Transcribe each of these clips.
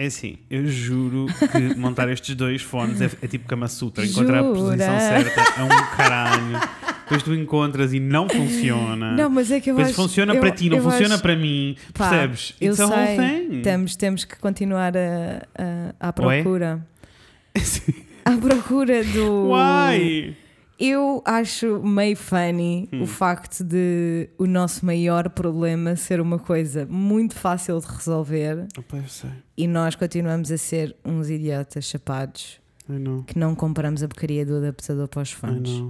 É assim, eu juro que montar estes dois fones é, é tipo Kama Sutra. Encontrar a posição Jura? certa é um caralho. Depois tu encontras e não funciona. Não, mas é que eu Depois acho... funciona eu- para ti, não funciona acho- para mim. Pá, Percebes? eu It's sei. Temos, temos que continuar a, a, à Ué? procura. À procura do... Why? Eu acho meio funny Hum. o facto de o nosso maior problema ser uma coisa muito fácil de resolver Opa, eu sei. e nós continuamos a ser uns idiotas chapados que não compramos a porcaria do adaptador para os fones.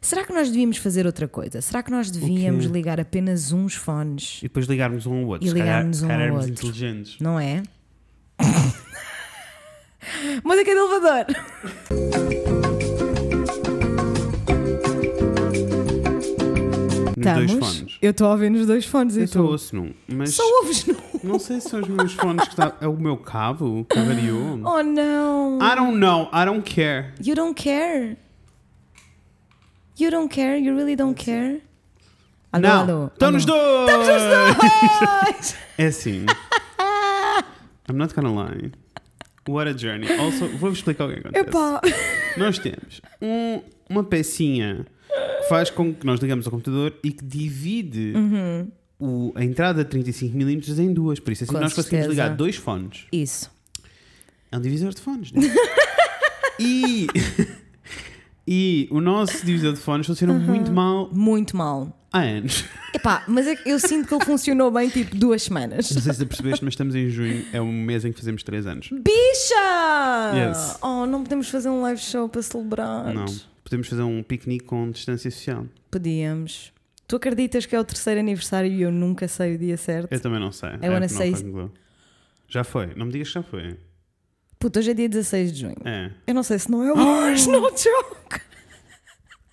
Será que nós devíamos fazer outra coisa? Será que nós devíamos quê? ligar apenas uns fones? E depois ligarmos um ao outro. E ligarmos um ao outro. inteligentes. Não é? Música de elevador! Estamos? fones. Eu estou a ouvir nos dois fones Eu só tu? ouço num. Mas Só ouves no... não sei se são os meus fones que está. É o meu cabo que variou. Oh não! I don't know. I don't care. You don't care? You don't care? You really don't care? Alô, não. alô, Estão alô. nos dois! dois! É assim. I'm not gonna lie. What a journey. Also, vou-vos explicar o que acontece. Epá! Nós temos um- uma pecinha faz com que nós ligamos ao computador e que divide Uhum. o- a entrada de 35mm em duas. Por isso, assim Com nós conseguimos certeza. ligar dois fones. Isso. É um divisor de fones. né? e, e o nosso divisor de fones funciona Uhum. muito mal Muito mal. há anos. Epá, mas é eu sinto que ele funcionou bem tipo duas semanas. Não sei se percebeste, mas estamos em junho. É um mês em que fazemos 3 anos. Bicha! Yes. Oh, não podemos fazer um live show para celebrar. Não. Podemos fazer um piquenique com distância social. Podíamos. Tu acreditas que é o terceiro aniversário e eu nunca sei o dia certo? Eu também não sei. Wanna É, say- não foi Já foi. Não me digas que já foi. Puta, hoje é dia 16 de junho. É. Eu não sei se não é hoje, no joke.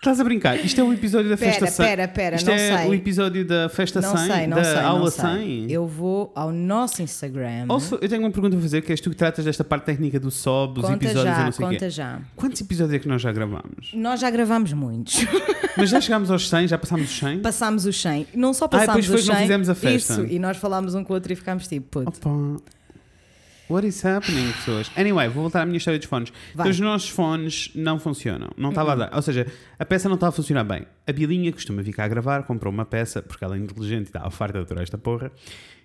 Estás a brincar? Isto é o episódio da festa Pera, 100. pera, pera, Isto não é sei. o episódio da festa Não 100, sei, não da sei, aula não sei. 100. Eu vou ao nosso Instagram. Also, eu tenho uma pergunta a fazer, que és tu que tratas desta parte técnica do SOB, dos episódios já, não sei conta quê. já. Quantos episódios é que nós já gravamos? Nós já gravámos muitos. Mas já chegámos aos 100? Já passámos os 100? Passámos os 100. Não só Ah, passámos depois foi os que não 100. fizemos a festa. Isso, e nós falámos um com o outro e ficámos tipo, puto. Opa. What is happening, pessoas? Anyway, vou voltar à minha história dos fones. Vai. Então, os nossos fones não funcionam. Não estava a dar. Ou seja, a peça não estava a funcionar bem. A Bilinha costuma vir cá a gravar, comprou uma peça, porque ela é inteligente e estava farta de esta porra.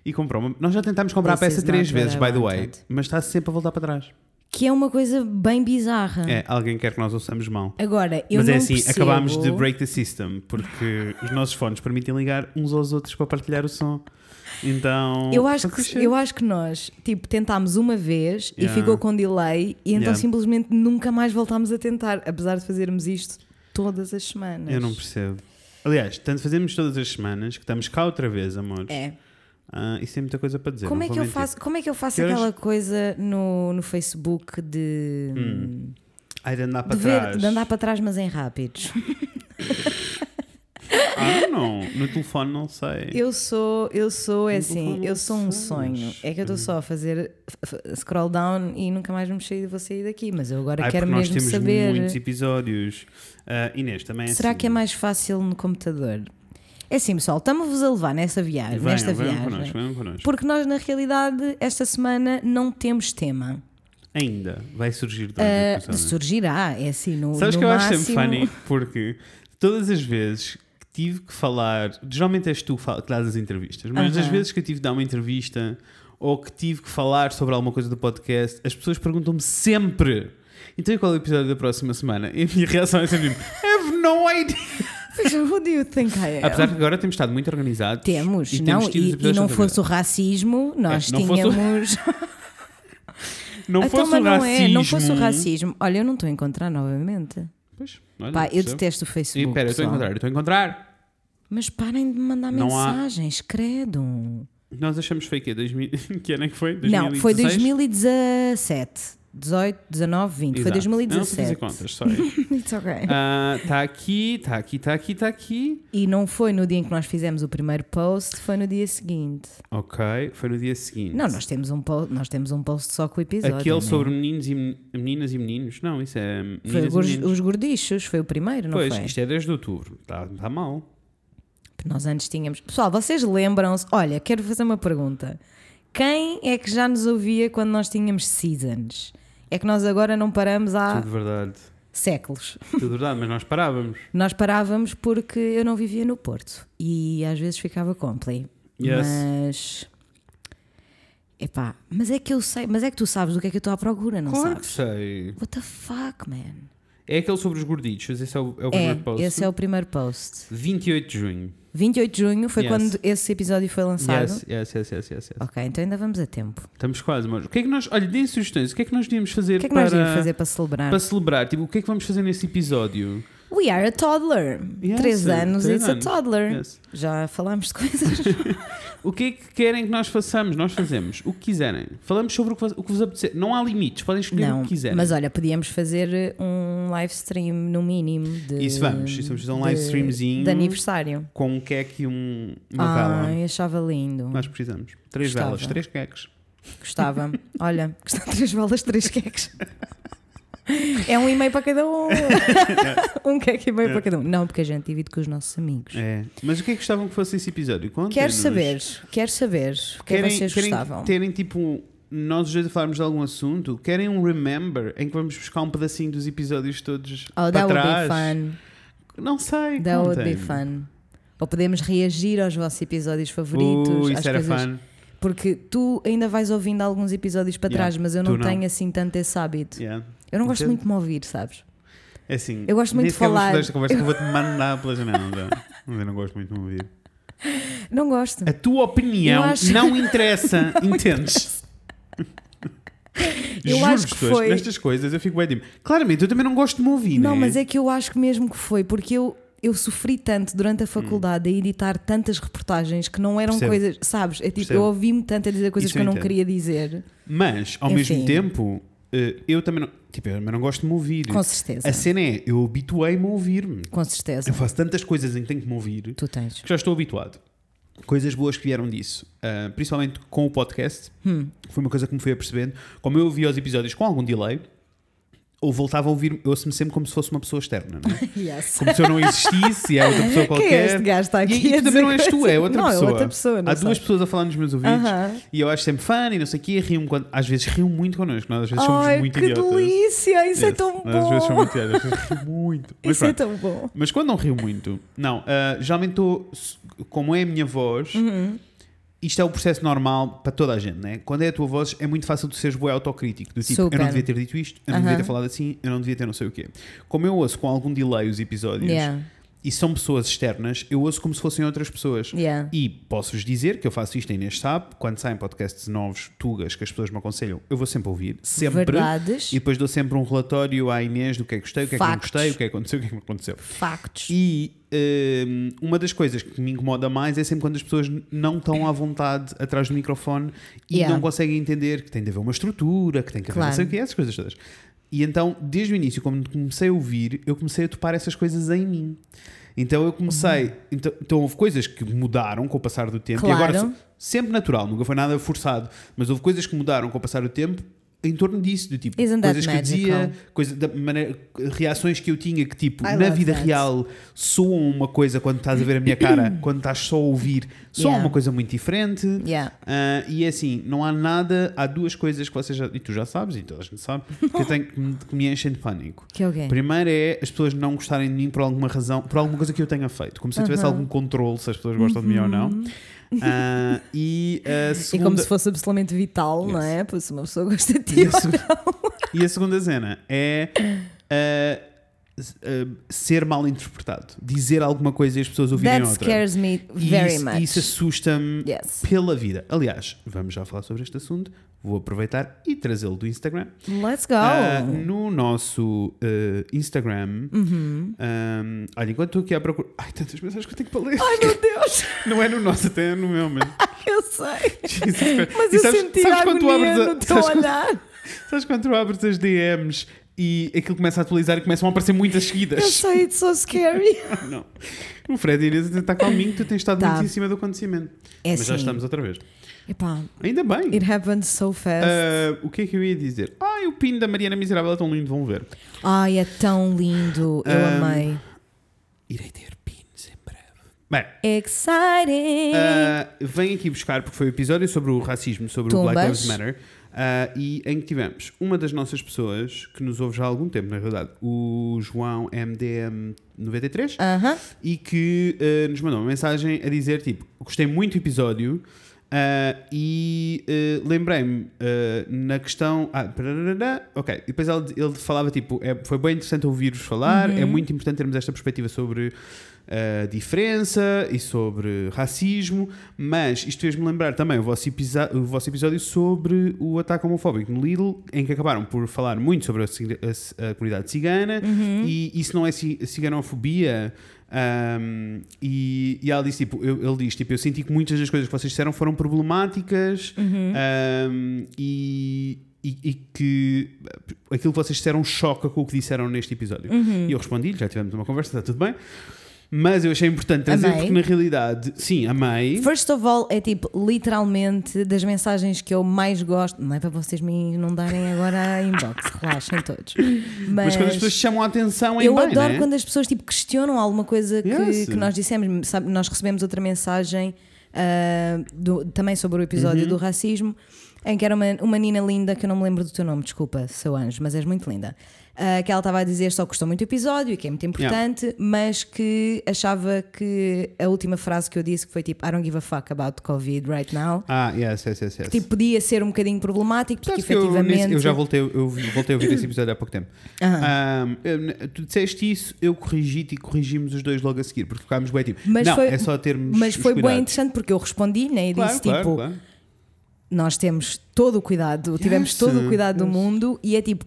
E comprou uma. Nós já tentámos comprar This a peça três vezes, by the way. Mas está sempre a voltar para trás. Que é uma coisa bem bizarra. É, alguém quer que nós ouçamos mal. Agora, eu Mas é assim, percebo... acabámos de break the system, porque os nossos fones permitem ligar uns aos outros para partilhar o som. Então. Eu acho, que, eu acho que nós, tipo, tentámos uma vez Yeah. e ficou com delay e então Yeah. simplesmente nunca mais voltámos a tentar, apesar de fazermos isto todas as semanas. Eu não percebo. Aliás, tanto fazemos todas as semanas que estamos cá outra vez, amores. É. Ah, e tem muita coisa para dizer. Como é, que eu mentir. faço, como é que eu faço Que horas- aquela coisa no, no Facebook de, Hum, Ai, de andar para de, ver- trás. de andar para trás, mas em rápidos? Ah, não. No telefone não sei. Eu sou, eu sou, é No assim, eu sou um sonho. É que eu estou só a fazer scroll down e nunca mais vamos sair, vou sair daqui. Mas eu agora Ai, quero porque nós mesmo temos saber. muitos episódios. Ah, Inês, também é Será assim. que é mais fácil no computador? É assim, pessoal, estamos-vos a levar nessa viagem, Venham, nesta venham viagem. connosco, venham connosco. Porque nós, na realidade, esta semana não temos tema. Ainda vai surgir durante episódio. surgirá, é assim, no, Sabes no que eu acho máximo... sempre funny? Porque todas as vezes tive que falar, geralmente és tu que dás as entrevistas, mas Aham. as vezes que eu tive de dar uma entrevista ou que tive que falar sobre alguma coisa do podcast, as pessoas perguntam-me sempre. Então, qual é o episódio da próxima semana? E a minha reação é sempre: I have no idea. Who do you think I am? Apesar que agora temos estado muito organizados. Temos, e não, temos e, e não fosse o racismo, nós É, não fosse o- tínhamos. Não Então, fosse o não racismo. é, não fosse o racismo. Olha, eu não estou a encontrar novamente. Pois, olha, Pá, eu detesto o E Facebook. pera, eu estou a pessoal. encontrar, eu estou a encontrar. Mas parem de me mandar Não há- mensagens, credo. Nós achamos o quê? 2000... que ano é que foi? Não, foi 2016? 2017. 18, 19, 20. Foi Exato. Eu não sei 2017. fazer contas, sorry. It's. Está aqui, está aqui, está aqui, está aqui. E não foi no dia em que nós fizemos o primeiro post, foi no dia seguinte. Ok, foi no dia seguinte. Não, nós temos um post, nós temos um post só com o episódio. Aquele né? sobre meninos e men- meninas e meninos. Não, isso é Foi os, gordichos, foi o primeiro, não pois, foi? isto é desde outubro. Está tá mal. Nós antes tínhamos. Pessoal, vocês lembram-se? Olha, quero fazer uma pergunta. Quem é que já nos ouvia quando nós tínhamos seasons? É que nós agora não paramos há Tudo verdade. séculos. Tudo verdade, mas nós parávamos. Nós parávamos porque eu não vivia no Porto e às vezes ficava com play. Yes. Mas. Epá, mas é que eu sei, mas é que tu sabes do que é que eu estou à procura, não claro que sabes? sei. What the fuck, man? É aquele sobre os gordichos, esse é o, é o É, primeiro post. esse é o primeiro post. 28 de junho. 28 de junho foi Yes. quando esse episódio foi lançado. Yes, yes, yes, yes, yes. Ok, então ainda vamos a tempo. Estamos quase, mas o que é que nós. Olha, deem sugestões. O que é que nós devíamos fazer O que é que para, nós devíamos fazer para celebrar? para celebrar? Tipo, o que é que vamos fazer nesse episódio? We are a toddler. Yes, Três anos, três it's anos. a toddler. Yes. Já falámos de coisas. O que é que querem que nós façamos? Nós fazemos o que quiserem. Falamos sobre o que, vos- o que vos apetecer. Não há limites, podem escolher não, o que quiserem. mas olha, podíamos fazer um live stream no mínimo. De, Isso vamos, isso vamos fazer um de- live streamzinho. De aniversário. Com um queque e um, uma vela. Ai, achava lindo. Nós precisamos. Três Gostava. velas, três queques. Gostava. Olha, gostava de três bolas, três queques. É um e-mail para cada um. um queque e meio para cada um. Não, porque a gente divide com os nossos amigos. É. Mas o que é que gostavam que fosse esse episódio? Contem-nos. Quero saber, quero saber o que é que vocês querem gostavam. terem tipo. Nós os dois falarmos de algum assunto, querem um remember em que vamos buscar um pedacinho dos episódios todos Oh, para that would trás? be fun. Não sei. That would contem. be fun. Ou podemos reagir aos vossos episódios favoritos. Uh, isso era coisas- fun. Porque tu ainda vais ouvindo alguns episódios para Yeah, trás, mas eu não, não. tenho assim tanto esse hábito. Yeah. Eu não gosto Entendo. muito de me ouvir, sabes? É assim. Eu gosto muito de falar. fazer esta conversa que eu vou-te mandar pela janela. Mas eu não gosto muito de me ouvir. Não gosto. A tua opinião acho- não interessa, entendes? Eu acho que foi- nestas coisas eu fico bem tipo, claramente eu também não gosto de me ouvir, Não, né? mas é que eu acho que mesmo que foi, porque eu, eu sofri tanto durante a faculdade a editar tantas reportagens que não eram Hum. Coisas, sabes? É tipo, eu ouvi-me tanto a dizer coisas Isso que eu não entendo. queria dizer. Mas, ao Enfim. mesmo tempo, eh, eu também não, tipo, eu não gosto de me ouvir. Com certeza. A cena é, eu habituei-me a ouvir-me. Com certeza. Eu faço tantas coisas em que tenho que me ouvir Tu tens. que já estou habituado. Coisas boas que vieram disso, Ah, principalmente com o podcast, Hum. foi uma coisa que me fui apercebendo. Como eu ouvia os episódios com algum delay, ou voltava a ouvir, eu ouço-me sempre como se fosse uma pessoa externa, não é? Yes. como se eu não existisse e é outra pessoa Quem qualquer. é este gajo que está aqui? E, e também não és tu, é outra não, pessoa. é outra pessoa. Não Há duas pessoas a falar nos meus ouvidos Aham. e eu acho sempre fã e não sei o quê, rio-me quando. Às vezes rio muito connosco, nós às vezes somos Ai, muito que idiotas. delícia! Isso é Yes. tão Às vezes sou bom! muito idiota, às vezes rio muito. Mas, Isso é pronto. tão bom. Mas quando não rio muito, não, ah, geralmente estou, como é a minha voz, Uhum. Isto é o processo normal para toda a gente, né? Quando é a tua voz, é muito fácil de seres bué autocrítico, do tipo, eu Super. não devia ter dito isto, eu não devia ter falado assim, eu não devia ter não sei o quê. Como eu ouço com algum delay os episódios Yeah, e são pessoas externas, eu ouço como se fossem outras pessoas. yeah. E posso-vos dizer que eu faço isto, a Inês sabe, quando saem podcasts novos, tugas, que as pessoas me aconselham, eu vou sempre ouvir, sempre. Verdades, E depois dou sempre um relatório à Inês do que é que gostei, o que é que não gostei, o que é que aconteceu, o que é que não aconteceu. factos. E hum, uma das coisas que me incomoda mais é sempre quando as pessoas não estão à vontade atrás do microfone e Yeah. não conseguem entender que tem de haver uma estrutura, que tem que haver não Claro. sei o que, essas coisas todas. E então, desde o início, como comecei a ouvir, eu comecei a topar essas coisas em mim. Então eu comecei. Então, então houve coisas que mudaram com o passar do tempo. E agora Claro. sempre natural, nunca foi nada forçado. Mas houve coisas que mudaram com o passar do tempo em torno disso, do tipo, Isn't coisas que eu dizia, coisa, da maneira, reações que eu tinha que tipo, I na vida that. real soam uma coisa quando estás a ver a minha cara, quando estás só a ouvir, soam Yeah. uma coisa muito diferente. Yeah. Ah, e é assim, não há nada, há duas coisas que vocês já, e tu já sabes, e toda a gente sabe, que eu tenho que me, enchem de pânico. Que é o quê? Primeiro é as pessoas não gostarem de mim por alguma razão, por alguma coisa que eu tenha feito, como se eu tivesse Uhum. algum controle se as pessoas gostam de mim ou não. Ah, e a E segunda, como se fosse absolutamente vital, não Yes. é? Pois se uma pessoa gosta de ti. e, a seg- e a segunda cena é s- ah, ser mal interpretado, dizer alguma coisa e as pessoas ouvirem That outra. scares me E very isso, much. isso assusta-me Yes. pela vida. Aliás, vamos já falar sobre este assunto. Vou aproveitar e trazê-lo do Instagram. Let's go. Ah, no nosso ah, Instagram, Uhum. ah, olha, enquanto estou aqui à procura. Ai, tantas mensagens que eu tenho que ler. Ai meu Deus, Não é no nosso, até é no meu, mas. eu sei. Jesus. Mas E eu sabes- senti sabes a quando tu agonia abres a- no teu sabes quando- olhar. Sabes quando tu abres as DMs e aquilo começa a atualizar e começam a aparecer muitas Eu seguidas? sei, it's so scary. Não. O Fred e a Inês está calminho, tu tens estado Tá. muito em cima do acontecimento. É Mas já assim. estamos outra vez. Epá, Ainda bem. it happened so fast. Ah, o que é que eu ia dizer? Ai, o pino da Mariana Miserável é tão lindo, vão ver. Ai, é tão lindo. Eu Um, amei. Irei ter pinos em breve. Bem, Exciting! Uh, vem aqui buscar, porque foi o episódio sobre o racismo, sobre o Black Tumbas. Lives Matter, e em que tivemos uma das nossas pessoas, que nos ouve já há algum tempo, na realidade, o João MDM93, Aham. e que nos mandou uma mensagem a dizer, tipo, gostei muito do episódio, uh, e uh, lembrei-me uh, na questão... Ah, ok, e depois ele, ele falava, tipo, é, foi bem interessante ouvir-vos falar, é muito importante termos esta perspectiva sobre a diferença e sobre racismo, mas isto fez-me lembrar também o vosso, o vosso episódio sobre o ataque homofóbico no Lidl, em que acabaram por falar muito sobre a, a- a comunidade cigana e isso não é ci- ciganofobia. Um, e, e ela disse, tipo, eu- ele diz, tipo, eu senti que muitas das coisas que vocês disseram foram problemáticas um, e, e, e que aquilo que vocês disseram choca com o que disseram neste episódio. E eu respondi, já tivemos uma conversa, está tudo bem. Mas eu achei importante trazer, Amei. porque na realidade, sim, amei. First of all, é tipo, literalmente, das mensagens que eu mais gosto. Não é para vocês me inundarem agora a inbox, relaxem todos. Mas, Mas quando as pessoas chamam a atenção em eu bem, adoro né? quando as pessoas tipo, questionam alguma coisa que, Yes. que nós dissemos. Sabe, nós recebemos outra mensagem ah, do- também sobre o Uhum. episódio do racismo, em que era uma, uma menina linda, que eu não me lembro do teu nome, desculpa, seu anjo, mas és muito linda. ah, que ela estava a dizer só que gostou muito do episódio e que é muito importante, mas que achava que a última frase que eu disse, que foi tipo I don't give a fuck about COVID right now, Ah, yes, yes, yes. yes. tipo, podia ser um bocadinho problemático, porque Sabes que eu, efetivamente. nesse- eu já voltei, eu voltei a ouvir esse episódio há pouco tempo. Um, eu- tu disseste isso, eu corrigi-te e corrigimos os dois logo a seguir, porque ficámos bem tipo, Mas não, foi- é só termos Mas foi bem interessante porque eu respondi né, e Claro, disse claro, tipo: claro. Nós temos todo o cuidado, tivemos Yes, todo o cuidado do yes. mundo e é tipo,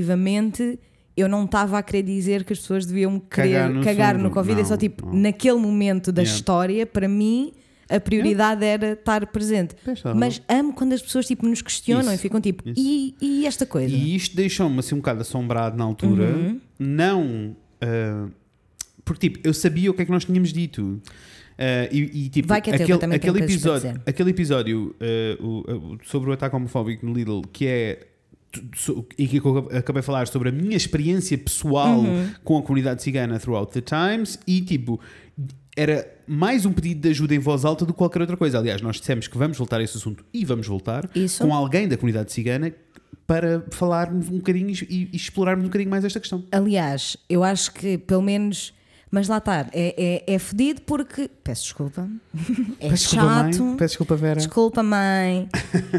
efetivamente, eu não estava a querer dizer que as pessoas deviam querer Cagar cagar no no, assunto. Covid, é só Não, tipo, não. naquele momento da Yeah. história, para mim, a prioridade era estar presente. Tens razão. Mas amo quando as pessoas tipo, nos questionam Isso, e ficam tipo, e, e esta coisa? E isto deixou-me assim um bocado assombrado na altura, Uhum. não. ah, porque tipo, eu sabia o que é que nós tínhamos dito. Ah, e, e, tipo, Vai que é teu, que aquele, eu também tenho aquele, episódio, aquele episódio ah, o- o- sobre o ataque homofóbico no Lidl, que é. E que eu acabei de falar sobre a minha experiência pessoal Uhum. com a comunidade cigana throughout the times, e tipo, era mais um pedido de ajuda em voz alta do que qualquer outra coisa. Aliás, nós dissemos que vamos voltar a esse assunto e vamos voltar Isso. com alguém da comunidade cigana para falarmos um bocadinho e, e explorarmos um bocadinho mais esta questão. Aliás, eu acho que pelo menos. Mas lá está, é, é, é fedido porque. Peço desculpa. É Peço desculpa, chato. mãe. Peço desculpa, Vera. Desculpa, mãe.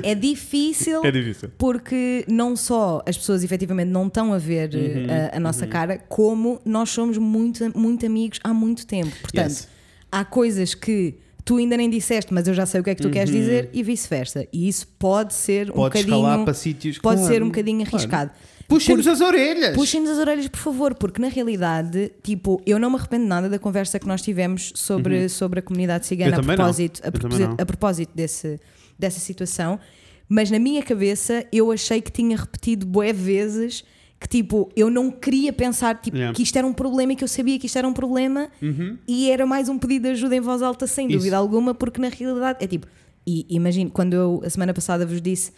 É difícil. difícil. Porque não só as pessoas efetivamente não estão a ver Uhum, eh, a, a nossa cara, como nós somos muito, muito amigos há muito tempo. Portanto, Yes. há coisas que tu ainda nem disseste, mas eu já sei o que é que tu queres dizer e vice-versa. E isso pode ser um Uhum. Pode bocadinho. escalar para sítios Pode claro, ser um bocadinho claro. Puxem-nos as orelhas! Puxem-nos as orelhas, por favor, porque na realidade, tipo, eu não me arrependo nada da conversa que nós tivemos sobre, sobre a comunidade cigana a propósito, a propósito, a propósito desse, dessa situação, mas na minha cabeça eu achei que tinha repetido bué vezes que tipo, eu não queria pensar tipo, Yeah. que isto era um problema e que eu sabia que isto era um problema Uhum. e era mais um pedido de ajuda em voz alta, sem Isso. dúvida alguma, porque na realidade é tipo, e imagino, quando eu a semana passada vos disse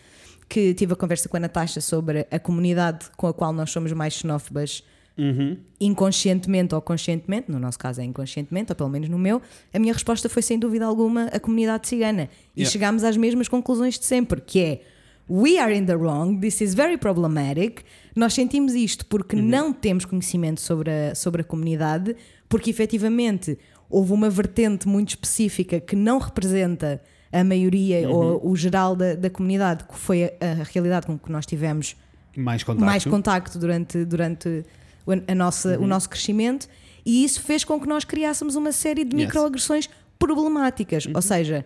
que tive a conversa com a Natasha sobre a comunidade com a qual nós somos mais xenófobas Uhum. inconscientemente ou conscientemente, no nosso caso é inconscientemente, ou pelo menos no meu, a minha resposta foi sem dúvida alguma a comunidade cigana. E Yeah. chegámos às mesmas conclusões de sempre, que é we are in the wrong, this is very problematic. Nós sentimos isto porque Uhum. não temos conhecimento sobre a, sobre a comunidade, porque efetivamente houve uma vertente muito específica que não representa a maioria Uhum. ou o geral da, da comunidade, que foi a, a realidade com que nós tivemos Mais contacto. mais contacto durante, durante o, a nossa, Uhum. o nosso crescimento e isso fez com que nós criássemos uma série de Yes. Uhum. microagressões problemáticas. Ou seja,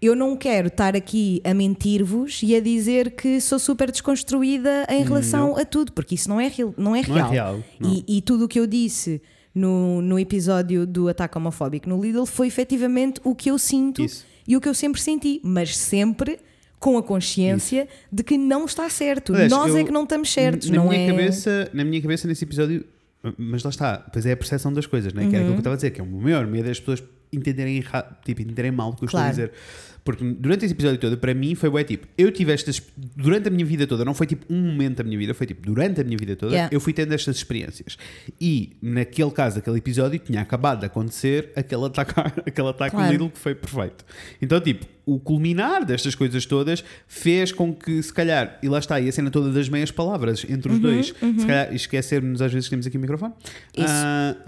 eu não quero estar aqui a mentir-vos e a dizer que sou super desconstruída em relação a tudo, porque isso não é, real, não é Não é real. real, não. E, e tudo o que eu disse no, no episódio do ataque homofóbico no Lidl foi efetivamente o que eu sinto Isso. E o que eu sempre senti, mas sempre com a consciência de que não está certo. Nós eu- é que não estamos certos, na não minha é? Cabeça, na minha cabeça, nesse episódio, mas lá está, pois é a percepção das coisas, né? que era aquilo que eu estava a dizer, que é o maior medo das pessoas entenderem, erra- tipo, entenderem mal o que eu Claro. estou a dizer. Porque durante esse episódio todo, para mim, foi bué tipo, eu tive estas. Durante a minha vida toda, não foi tipo um momento da minha vida, foi tipo, durante a minha vida toda, Yeah. eu fui tendo estas experiências. E naquele caso, aquele episódio, tinha acabado de acontecer aquele ataque, aquele ataque Claro. Lidl que foi perfeito. Então, tipo, o culminar destas coisas todas fez com que, se calhar, e lá está, e a cena toda das meias palavras entre Uhum, os dois, se calhar, esquecermos às vezes que temos aqui o microfone,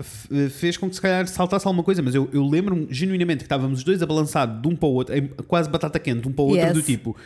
f- fez com que se calhar saltasse alguma coisa, mas eu, eu lembro-me genuinamente que estávamos os dois a balançar de um para o outro, quase batata quente, de um para o outro, Yes. do tipo.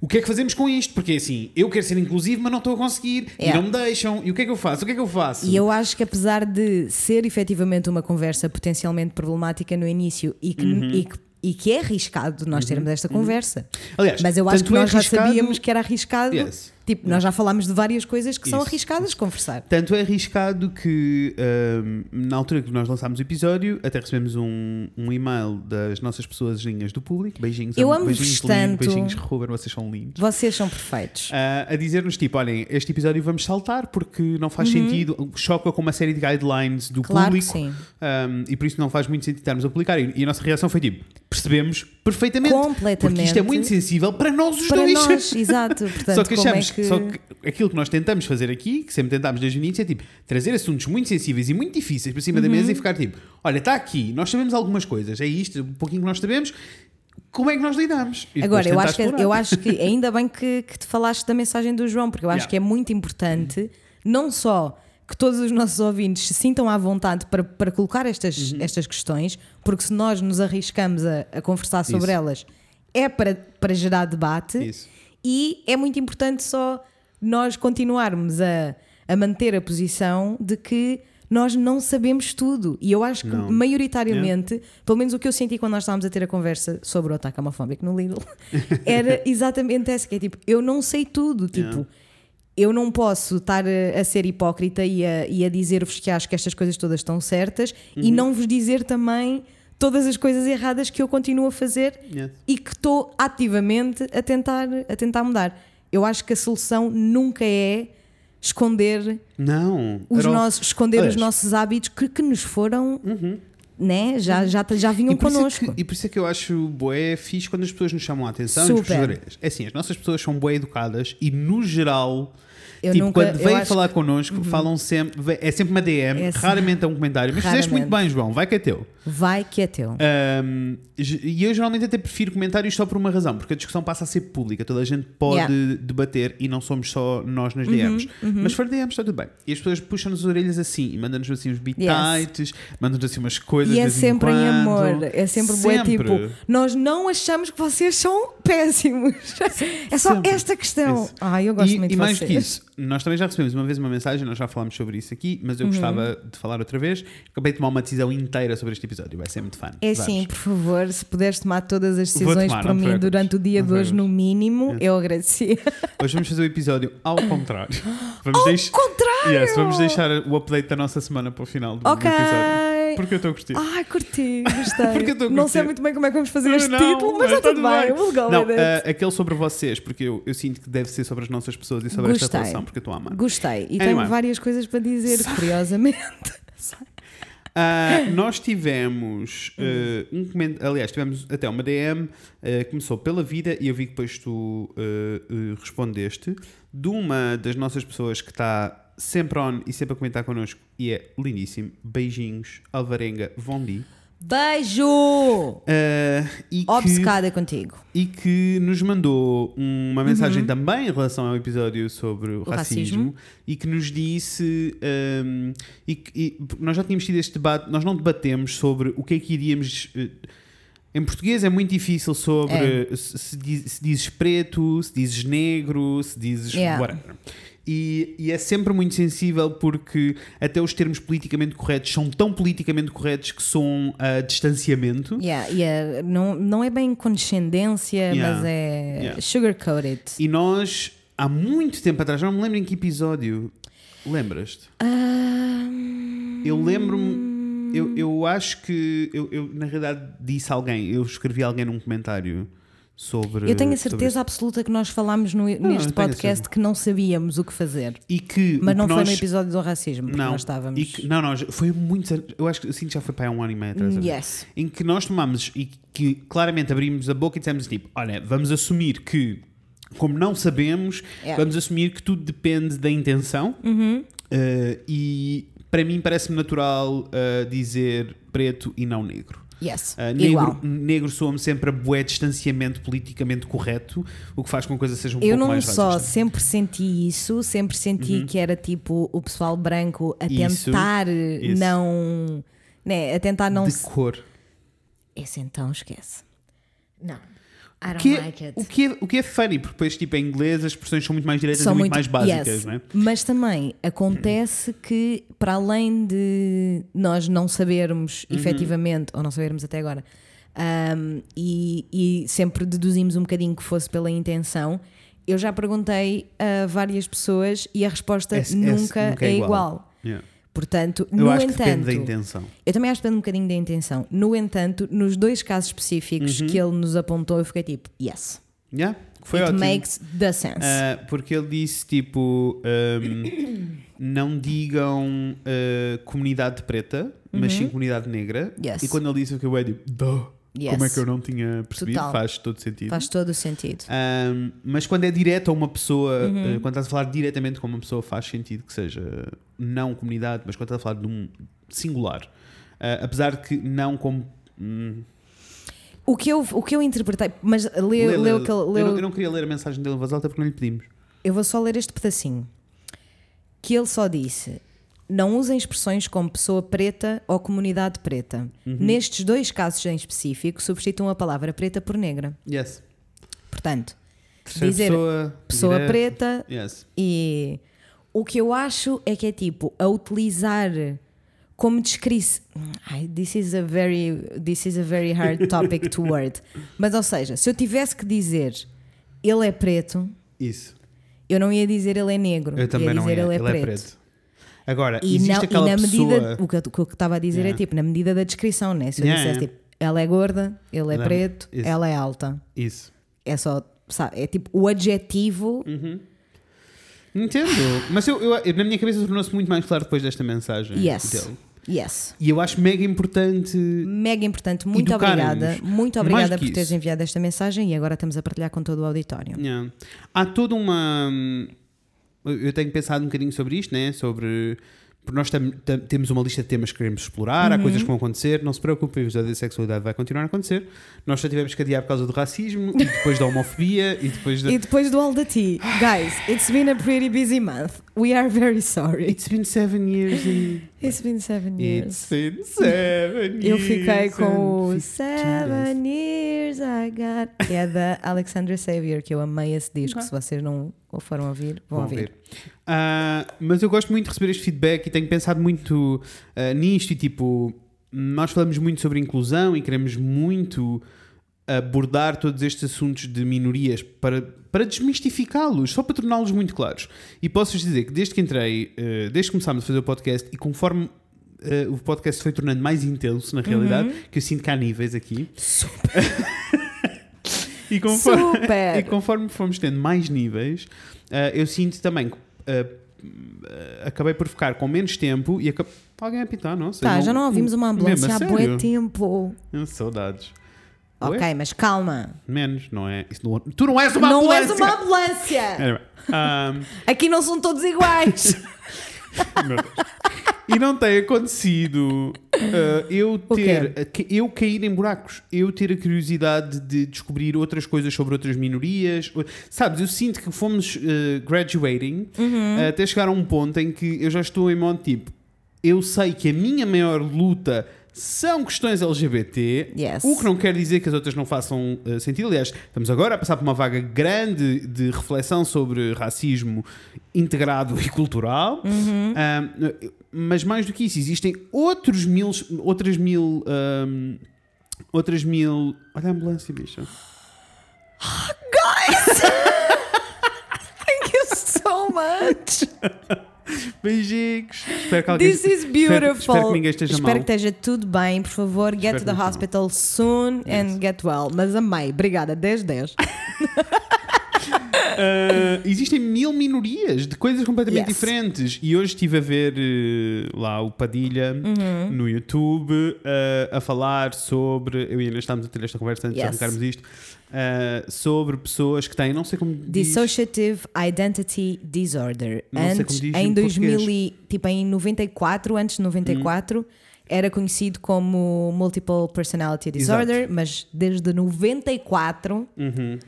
O que é que fazemos com isto? Porque assim, eu quero ser inclusivo, mas não estou a conseguir. Yeah. E não me deixam. E o que é que eu faço? O que é que eu faço? E eu acho que apesar de ser efetivamente uma conversa potencialmente problemática no início e que, Uhum. e que, e que é arriscado nós termos esta conversa, Aliás, mas eu acho que é nós já arriscado- sabíamos que era arriscado. Yes. Tipo, nós já falámos de várias coisas que são Isso, arriscadas de conversar. Tanto é arriscado que ahm, na altura que nós lançámos o episódio, até recebemos um, um e-mail das nossas pessoas do público. Beijinhos, Eu am- amo-vos beijinhos, tanto. lindo, beijinhos, Ruben, vocês são lindos. Vocês são perfeitos. Ah, a dizer-nos tipo, olhem, este episódio vamos saltar porque não faz sentido, choca com uma série de guidelines do Uhum. Claro que público sim. um, e por isso não faz muito sentido estarmos a publicar. E, e a nossa reação foi tipo, percebemos perfeitamente, Completamente. porque isto é muito sensível para nós os Para dois. nós, exato. Portanto, só que como é achamos, que... só que aquilo que nós tentamos fazer aqui, que sempre tentámos desde o início, é tipo trazer assuntos muito sensíveis e muito difíceis para cima da Uhum. mesa e ficar tipo, olha, está aqui, nós sabemos algumas coisas, é isto, um pouquinho que nós sabemos, como é que nós lidamos? E Agora, eu acho, que, explorar. eu acho que ainda bem que, que te falaste da mensagem do João, porque eu acho Yeah. que é muito importante, não só que todos os nossos ouvintes se sintam à vontade para, para colocar estas, Uhum. estas questões, porque se nós nos arriscamos a, a conversar sobre Isso. elas, é para, para gerar debate. Isso. E é muito importante só nós continuarmos a, a manter a posição de que nós não sabemos tudo. E eu acho que, Não. maioritariamente, pelo menos o que eu senti quando nós estávamos a ter a conversa sobre o ataque homofóbico no Lidl, era exatamente essa: que é tipo, eu não sei tudo. Tipo, Yeah. Eu não posso estar a, a ser hipócrita e a, e a dizer-vos que acho que estas coisas todas estão certas Uhum. e não vos dizer também todas as coisas erradas que eu continuo a fazer Yes. e que estou ativamente a tentar, a tentar mudar. Eu acho que a solução nunca é esconder Não. os nossos, esconder os nossos hábitos que, que nos foram, né? já, já, já vinham E é connosco. que, e por isso é que eu acho bué fixe quando as pessoas nos chamam a atenção e Super. nos as orelhas. É assim, as nossas pessoas são bué educadas e no geral, Eu tipo, nunca- quando vêm falar connosco, falam sempre, é sempre uma DM, É assim. raramente é um comentário, mas fizeste muito Raramente. bem, João, vai que é teu. Vai que é teu. Um, e eu geralmente até prefiro comentários só por uma razão, porque a discussão passa a ser pública, toda a gente pode Yeah. Uhum, debater e não somos só nós nas DMs. Mas for DMs está tudo bem. E as pessoas puxam-nos as orelhas assim e mandam-nos assim uns bitites, mandam-nos assim umas coisas. E é sempre em quando. amor, é sempre, Sempre. tipo, nós não achamos que vocês são péssimos. É só Sempre. esta questão. Isso. Ai, eu gosto e, muito e de mais que isso, nós também já recebemos uma vez uma mensagem, nós já falámos sobre isso aqui, mas eu Uhum. gostava de falar outra vez. Acabei de tomar uma decisão inteira sobre este episódio, vai ser muito fã. É Vamos. sim, por favor, se puderes tomar todas as decisões tomar, por mim preocupes. durante o dia Não de hoje, no mínimo, eu agradecia. Hoje vamos fazer o episódio ao contrário. Vamos Ao deix- contrário! Yes, vamos deixar o update da nossa semana para o final do, do Ok. Porque eu estou a curtir. Ai, curti, gostei. Porque eu estou a não sei muito bem como é que vamos fazer este Não, título, mas está tudo bem. We'll go Não, with ah, aquele sobre vocês, porque eu, eu sinto que deve ser sobre as nossas pessoas e sobre esta Gostei. relação, porque eu estou a amar. Gostei. E Anyway. tenho várias coisas para dizer, curiosamente. Ah, nós tivemos ah, um comentário, aliás, tivemos até uma DM, ah, começou pela vida e eu vi que depois tu respondeste, de uma das nossas pessoas que está sempre on e sempre a comentar connosco e é lindíssimo. Beijinhos, Alvarenga Vondi. Beijo! Ah, e que- Obcecada contigo. e que nos mandou uma mensagem também em relação ao episódio sobre o, Uhum. O racismo, racismo. e que nos disse um, e, que- e nós já tínhamos tido este debate, nós não debatemos sobre o que é que iríamos eh, em português é muito difícil sobre É. se, se dizes preto, se dizes negro, se dizes Yeah. whatever. E, e é sempre muito sensível porque até os termos politicamente corretos são tão politicamente corretos que são a distanciamento. Yeah, yeah. Não, não é bem condescendência, Yeah. mas é Yeah. sugar-coated. E nós, há muito tempo atrás, não me lembro em que episódio. Lembras-te? Ah, Eu lembro-me. Eu, eu acho que. Eu, eu, na realidade, disse a alguém. Eu escrevi a alguém num comentário. Sobre. Eu tenho a sobre certeza absoluta que nós falámos no- eu neste podcast que não sabíamos o que fazer. E que. Mas o não que foi nós- no episódio do racismo, porque Não, nós estávamos. que- não, não, foi muitos anos. Eu acho que assim já foi para um ano e meio atrás. Yes. Em que nós tomámos e que claramente abrimos a boca e dissemos tipo: olha, vamos assumir que, como não sabemos, Yeah. vamos assumir que tudo depende da intenção. Uhum. Uh, e para mim parece-me natural uh, dizer preto e não negro. Yes. Uh, negro, Igual. negro soa-me sempre a bué distanciamento politicamente correto, o que faz com que a coisa seja um Eu pouco não mais só racista. sempre senti isso, sempre senti que era tipo o pessoal branco a Isso, tentar isso. não. Né, a tentar não. De se- cor. Esse então esquece. Não. I don't Que é- like it. o, que é, o que é funny, porque depois, tipo, em inglês as expressões são muito mais diretas São e muito, muito- mais básicas, yes. não é? Mas também acontece que, para além de nós não sabermos Uhum. efetivamente, ou não sabermos até agora, um, e, e sempre deduzimos um bocadinho que fosse pela intenção, eu já perguntei a várias pessoas e a resposta é- nunca, nunca é é igual. igual. Yeah. Portanto, Eu no acho que depende entanto, da intenção. eu também acho que depende um bocadinho da intenção. No entanto, nos dois casos específicos Uhum. que ele nos apontou, eu fiquei tipo, yes, Yeah, foi it ótimo. makes the sense. Ah, porque ele disse tipo: um, não digam ah, comunidade preta, mas sim comunidade negra. Uhum. Yes. E quando ele disse o que eu é tipo, "Duh, Yes. como é que eu não tinha percebido? Total. Faz todo sentido. Faz todo o sentido. Um, mas quando é direto a uma pessoa, Uhum. uh, quando estás a falar diretamente com uma pessoa, faz sentido que seja não comunidade, mas quando estás a falar de um singular. Uh, apesar de que não como. hum, O que eu, o que eu interpretei, mas leu, lê- leu, aquele- eu, leu- não, eu não queria ler a mensagem dele em voz alta porque não lhe pedimos. eu vou só ler este pedacinho. Que ele só disse: não usem expressões como pessoa preta ou comunidade preta. Uhum. Nestes dois casos em específico, substituam a palavra preta por negra. Yes. Portanto, Terceira Dizer pessoa, pessoa preta Yes. e o que eu acho é que é tipo a utilizar como descrição. This is a very this is a very hard topic to word. Mas ou seja, se eu tivesse que dizer ele é preto, Isso. eu não ia dizer ele é negro, Eu também ia não dizer ia. ele é Ele preto. é preto. Agora, E, existe não, e aquela na pessoa. medida, o que, eu- o que eu estava a dizer Yeah. é tipo, na medida da descrição, né? Se eu Yeah, dissesse tipo, ela é gorda, ele é é- preto, isso. ela é alta. Isso. É só, sabe, é tipo o adjetivo. Uhum. Entendo. Mas eu, eu- na minha cabeça tornou-se muito mais claro depois desta mensagem. Yes. dele. Yes. E eu acho mega importante. Mega importante, muito obrigada. Muito obrigada por teres isso. enviado esta mensagem e agora estamos a partilhar com todo o auditório. Yeah. Há toda uma. Eu tenho pensado um bocadinho sobre isto, né? Sobre. Porque nós tam- tam- temos uma lista de temas que queremos explorar, há Uhum. coisas que vão acontecer, não se preocupe, o episódio da sexualidade vai continuar a acontecer. Nós só tivemos que adiar por causa do racismo, e depois da homofobia, e depois da. E depois do All the Tea, guys, it's been a pretty busy month. We are very sorry. It's been seven years and It's been seven it's years. been seven years. Eu fiquei com o and 15 days. Seven Years I Got. Que é da Alexandra Xavier, que eu amei esse disco. Ok. Se vocês não o foram ouvir, vão, Vão ouvir. Ah, mas eu gosto muito de receber este feedback e tenho pensado muito ah, nisto e tipo, nós falamos muito sobre inclusão e queremos muito abordar todos estes assuntos de minorias para, para desmistificá-los, só para torná-los muito claros. E posso-vos dizer que desde que entrei, ah, desde que começámos a fazer o podcast e conforme o podcast foi tornando mais intenso na realidade, que eu sinto que há níveis aqui. e conforme, Super! e conforme fomos tendo mais níveis, ah, eu sinto também que ah, acabei por ficar com menos tempo e acabei. Alguém a apitar, não? sei, Tá, já não ouvimos uma ambulância há bué tempo. Saudades. Ok, Ué? mas calma. Menos, não é? Isso não- tu não és uma não ambulância! és uma ambulância! Ah, Aqui não são todos iguais. E não tem acontecido ah, eu ter eu cair em buracos, eu ter a curiosidade de descobrir outras coisas sobre outras minorias. Sabes, eu sinto que fomos ah, graduating Uhum. até chegar a um ponto em que eu já estou em modo tipo, eu sei que a minha maior luta são questões LGBT, Yes. o que não quer dizer que as outras não façam ah, sentido. Aliás, estamos agora a passar por uma vaga grande de reflexão sobre racismo integrado e cultural. Uhum. Ah, mas mais do que isso, existem outros mil, outras mil, ahm, outras mil. Olha a ambulância, bicha. Thank you so much. Beijinhos. Espero que alguém This is espero- beautiful. Espero, que ninguém esteja Espero mal. que esteja tudo bem, por favor. Get Espero to the hospital soon and get well. Mas amei, obrigada, 10-10. Ah, existem mil minorias de coisas completamente Yes. diferentes. E hoje estive a ver eh, lá o Padilha Uhum. no YouTube eh, a falar sobre. Eu e a Inês estávamos a ter esta conversa antes de Yes. arrancarmos isto. sobre pessoas que têm, não sei como. diz, Dissociative Identity Disorder. Não sei Antes, como diz em em 2000, português. e- tipo em 94, antes de 94, era conhecido como Multiple Personality Disorder, mas desde 94, Uhum.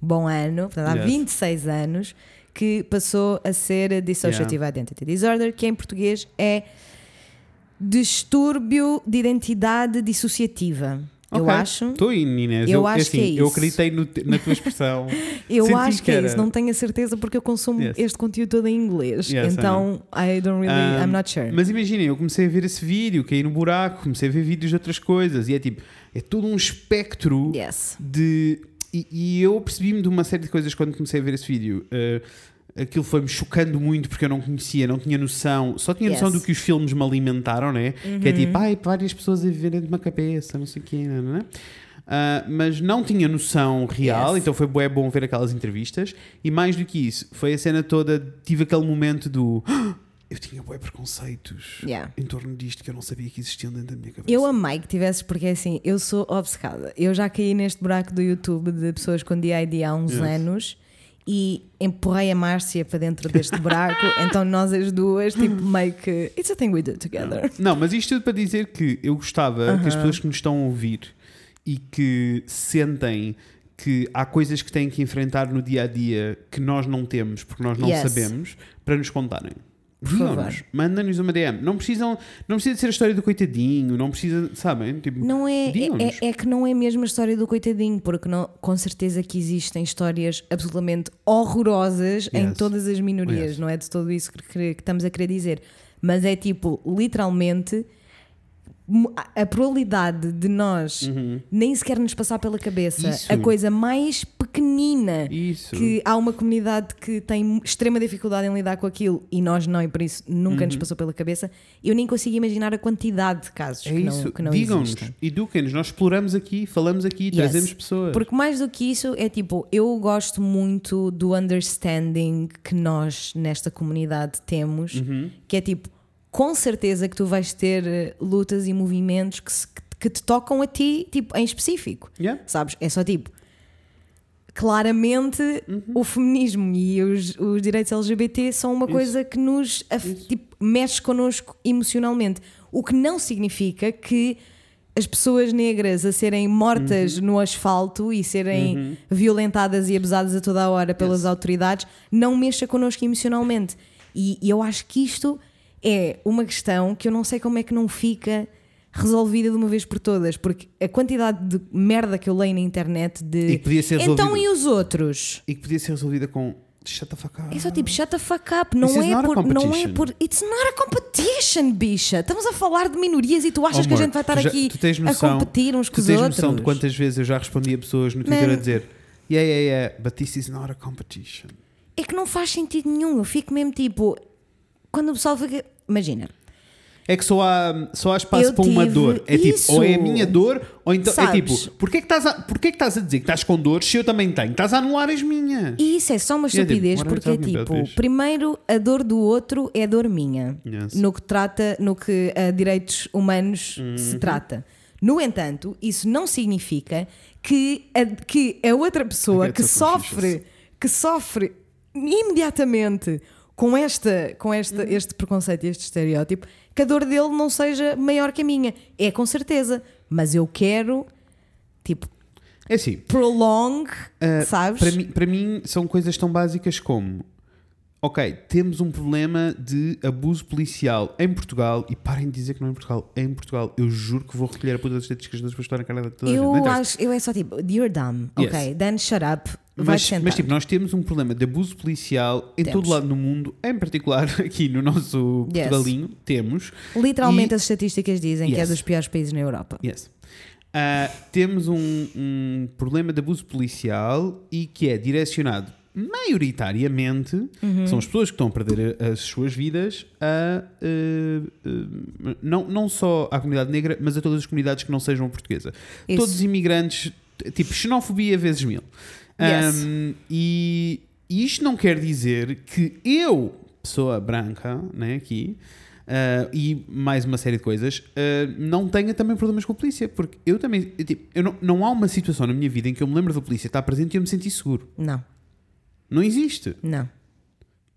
Bom ano, portanto há Yes. 26 anos, que passou a ser Dissociative Identity Disorder, que em português é distúrbio de identidade dissociativa. Eu Ok. acho. Estou aí, Inês. Eu Eu, acho assim, que é Eu isso. acreditei no na tua expressão. Eu Senti acho que, é isso, não tenho a certeza porque eu consumo Yes. este conteúdo todo em inglês. Yes, I então, I, don't really, Um, I'm not sure. Mas imaginem, eu comecei a ver esse vídeo, caí no buraco, comecei a ver vídeos de outras coisas e é tipo, é todo um espectro Yes. de. E, e eu percebi-me de uma série de coisas quando comecei a ver esse vídeo. Uh, aquilo foi-me chocando muito porque eu não conhecia, não tinha noção, só tinha noção Yes. do que os filmes me alimentaram, né? Que é tipo, ai, várias pessoas a viverem de uma cabeça, não sei o quê, não, não. Uh, mas não tinha noção real, Yes. então foi bué bom ver aquelas entrevistas. E mais do que isso, foi a cena toda, tive aquele momento do. "Ah, Eu tinha bué preconceitos Yeah. em torno disto que eu não sabia que existiam dentro da minha cabeça. Eu amei que tivesses, porque assim, eu sou obcecada. Eu já caí neste buraco do YouTube de pessoas com DID há uns Yes. anos e empurrei a Márcia para dentro deste buraco. então nós as duas, tipo, meio que. It's a thing we do together. Não, mas isto tudo para dizer que eu gostava que as pessoas que nos estão a ouvir e que sentem que há coisas que têm que enfrentar no dia a dia que nós não temos porque nós não Yes. sabemos para nos contarem. Por Digam-nos, mandem-nos uma DM. Não precisam, não precisa de ser a história do coitadinho, não precisa, sabem? Tipo, Não é, é, é que não é mesmo a história do coitadinho, porque não, com certeza que existem histórias absolutamente horrorosas em Yes. todas as minorias, Yes. não é de todo isso que, que- que estamos a querer dizer. Mas é tipo, literalmente, a- probabilidade de nós nem sequer nos passar pela cabeça Uhum. Isso. a coisa mais pequenina Isso. que há uma comunidade que tem extrema dificuldade em lidar com aquilo e nós não, e por isso nunca Uhum. nos passou pela cabeça, eu nem consigo imaginar a quantidade de casos É que isso. não, que não Digam-nos, eduquem-nos. Nós exploramos aqui, falamos aqui, Yes. trazemos pessoas. Porque mais do que isso, é tipo, eu gosto muito do understanding que nós nesta comunidade temos, Uhum. que é tipo, com certeza que tu vais ter eh, lutas e movimentos que, se- que te tocam a ti, tipo, em específico. Yeah. Sabes? É só tipo. Claramente, Uhum. o feminismo e os, os direitos LGBT são uma Isso. coisa que nos tipo, mexe connosco emocionalmente. O que não significa que as pessoas negras a serem mortas Uhum. no asfalto e serem violentadas e abusadas a toda a hora pelas Yes. autoridades não mexa connosco emocionalmente. E, e eu acho que isto é uma questão que eu não sei como é que não fica resolvida de uma vez por todas, porque a quantidade de merda que eu leio na internet E de que podia ser então resolvida- e os outros? E que podia ser resolvida com shut the fuck up. É só tipo, shut the fuck up, não This é, por, não é por. It's not a competition, bicha. Estamos a falar de minorias e tu achas Oh, que a gente vai estar tu já- aqui tu tens a noção- competir uns Tu com os tens outros? noção de quantas vezes eu já respondi a pessoas no Twitter Man. a dizer Yeah, yeah, yeah, but this is not a competition. É que não faz sentido nenhum. Eu fico mesmo tipo. Quando o pessoal fica. Imagina, É que só há, só há espaço Eu para uma dor. É tipo, isso. ou é a minha dor, ou então é Sabes? tipo, porquê é que estás a, porquê é que estás a dizer que estás com dores se eu também tenho? Estás a anular as minhas. E isso é só uma E é tipo, estupidez, porque é tipo, primeiro, a dor do outro é dor minha. Yes. No que trata, no que a direitos humanos Uhum. se trata. No entanto, isso não significa que a, que a outra pessoa I get que so sofre, que sofre imediatamente com, esta, com esta, Uhum. este preconceito e este estereótipo, que a dor dele não seja maior que a minha. É com certeza. Mas eu quero, tipo, É assim, prolong, Uh, sabes? Para mim, para mim são coisas tão básicas como ok, temos um problema de abuso policial em Portugal e parem de dizer que não é em Portugal, é em Portugal. Eu juro que vou recolher a puta das estatísticas das pessoas que estão na cara de toda a gente. Eu acho, eu é só tipo, you're dumb, Yes. ok, then shut up, Mas, mas tipo, nós temos um problema de abuso policial em Temos. todo lado no mundo, em particular aqui no nosso Yes. Portugalinho, temos. Literalmente E- as estatísticas dizem que é Yes. dos piores países na Europa. Yes. Ah, temos um, um problema de abuso policial e que é direcionado maioritariamente, Uhum. são as pessoas que estão a perder as suas vidas a. eh, eh, não, não só à comunidade negra, mas a todas as comunidades que não sejam portuguesa. Isso. Todos os imigrantes, tipo, xenofobia vezes mil. Yes. Um, e, isto não quer dizer que eu, pessoa branca, né, aqui, uh, e mais uma série de coisas, uh, não tenha também problemas com a polícia. Porque eu também, eu, tipo, eu não, não há uma situação na minha vida em que eu me lembro da polícia estar presente e eu me senti seguro. Não, Não existe. não.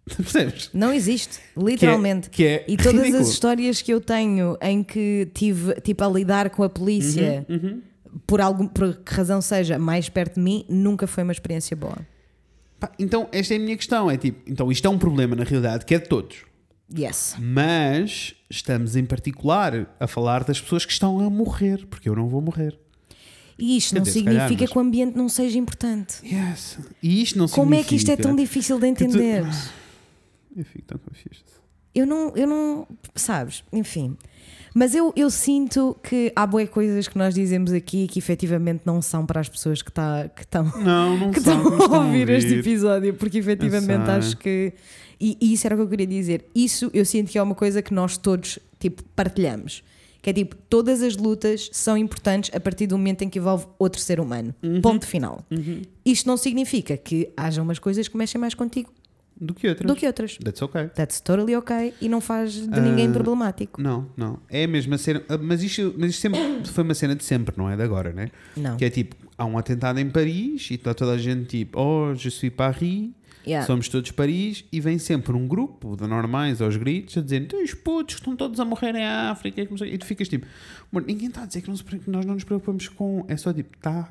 Percebes? Não existe, literalmente. Que é, E todas ridículo. as histórias que eu tenho em que tive tipo a lidar com a polícia Uhum, por algum por que razão seja mais perto de mim, nunca foi uma experiência boa. Pá, então, esta é a minha questão. É tipo, então isto é um problema na realidade que é de todos. Yes. Mas estamos em particular a falar das pessoas que estão a morrer, porque eu não vou morrer. E isto Quer não dizer, se calhar, significa mas- que o ambiente não seja importante. Yes. E isto não Como é que isto é significa tão difícil de que tu- entender? Eu fico tão confuso. Eu não, eu não, sabes, enfim. Mas eu, eu sinto que há boas coisas que nós dizemos aqui que efetivamente não são para as pessoas que, tá, que estão Não, não que são, não a ouvir este episódio, porque efetivamente acho que. E, e isso era o que eu queria dizer. Isso eu sinto que é uma coisa que nós todos tipo, partilhamos. Que é tipo, todas as lutas são importantes a partir do momento em que envolve outro ser humano. Uhum. Ponto final. Isto não significa que haja umas coisas que mexem mais contigo Do que outras. do que outras. That's okay. That's totally ok e não faz de ninguém Ah, problemático. Não, não. É a mesma cena. ah, Mas isto, mas isto sempre foi uma cena de sempre, não é de agora, né? Não. Que é tipo, há um atentado em Paris e está toda a gente tipo, oh, je suis Paris, Yeah. somos todos Paris, e vem sempre um grupo de normais aos gritos a dizer, os putos estão todos a morrer em África, que não sei", e tu ficas tipo, "Mano, ninguém está a dizer que, não se que nós não nos preocupamos com. É só tipo, tá.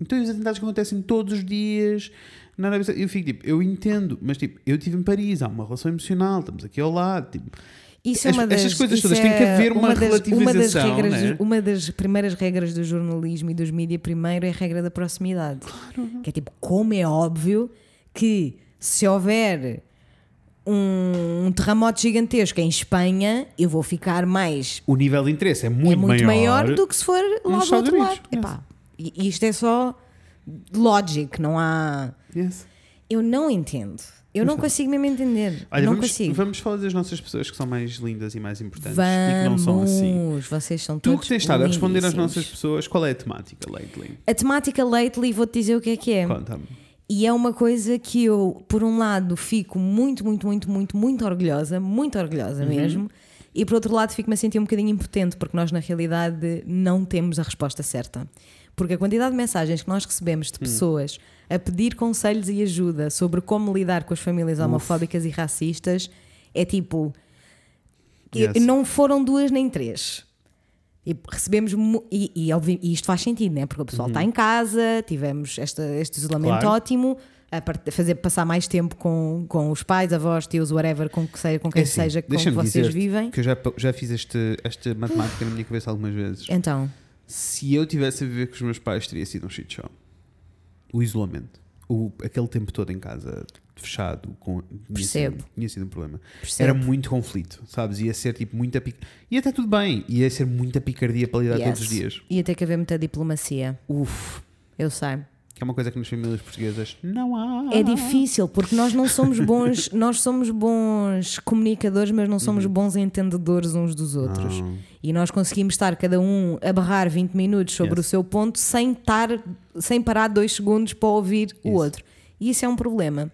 Então os atentados que acontecem todos os dias. Na Arábia Saudita", eu fico tipo, eu entendo, mas tipo, eu estive em Paris, há uma relação emocional, estamos aqui ao lado, tipo, Isso é uma das, estas coisas todas, tem que é haver uma das- Uma das, relativização, regras, né? uma das primeiras regras do jornalismo e dos mídias, primeiro, é a regra da proximidade. Que é tipo, como é óbvio que se houver um, um terremoto gigantesco em Espanha, eu vou ficar mais. o nível de interesse é muito, é muito maior, maior do que se for lá do outro lado. Epá, e e isto é só logic, não há. Yes. Eu não entendo. Eu não consigo mesmo entender. Olha, não vamos, consigo. vamos falar das nossas pessoas que são mais lindas e mais importantes e que não são assim. Vamos, vocês são Tu todos que tens estado a responder às nossas pessoas, qual é a temática lately? A temática lately, vou-te dizer o que é que é. Conta-me. E é uma coisa que eu, por um lado, fico muito, muito, muito, muito, muito orgulhosa, muito orgulhosa mesmo, e por outro lado, fico-me a sentir um bocadinho impotente, porque nós, na realidade, não temos a resposta certa. Porque a quantidade de mensagens que nós recebemos de pessoas a pedir conselhos e ajuda sobre como lidar com as famílias homofóbicas e racistas é tipo. Yes. Não foram duas nem três. E recebemos. mu- E, e, e isto faz sentido, né? Porque o pessoal está em casa, tivemos esta, este isolamento Claro. ótimo, a part- fazer passar mais tempo com, com os pais, avós, tios, whatever, com, que seja, com quem É assim, seja, com que vocês vivem. Que eu já, já fiz este, esta matemática na minha cabeça algumas vezes. Então, Se eu tivesse a viver com os meus pais, teria sido um shit show. O isolamento. O, aquele tempo todo em casa, fechado, com, tinha, Percebo. sido, tinha sido um problema. percebo. Era muito conflito, sabes? Ia ser tipo muita pic... E até tudo bem, ia ser muita picardia para lidar Yes. todos os dias. Ia ter que haver muita diplomacia. Uf, Eu sei. Que é uma coisa que nas famílias portuguesas não há. É difícil porque nós não somos bons, nós somos bons comunicadores, mas não somos bons entendedores uns dos outros. E nós conseguimos estar cada um a barrar 20 minutos sobre Yes. o seu ponto sem estar, sem parar dois segundos para ouvir o Isso. outro. E isso é um problema.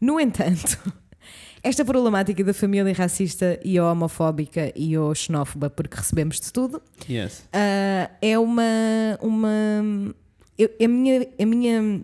No entanto, esta problemática da família racista e homofóbica e xenófoba, porque recebemos de tudo, Yes. ah, é uma. uma eu- a minha, a minha,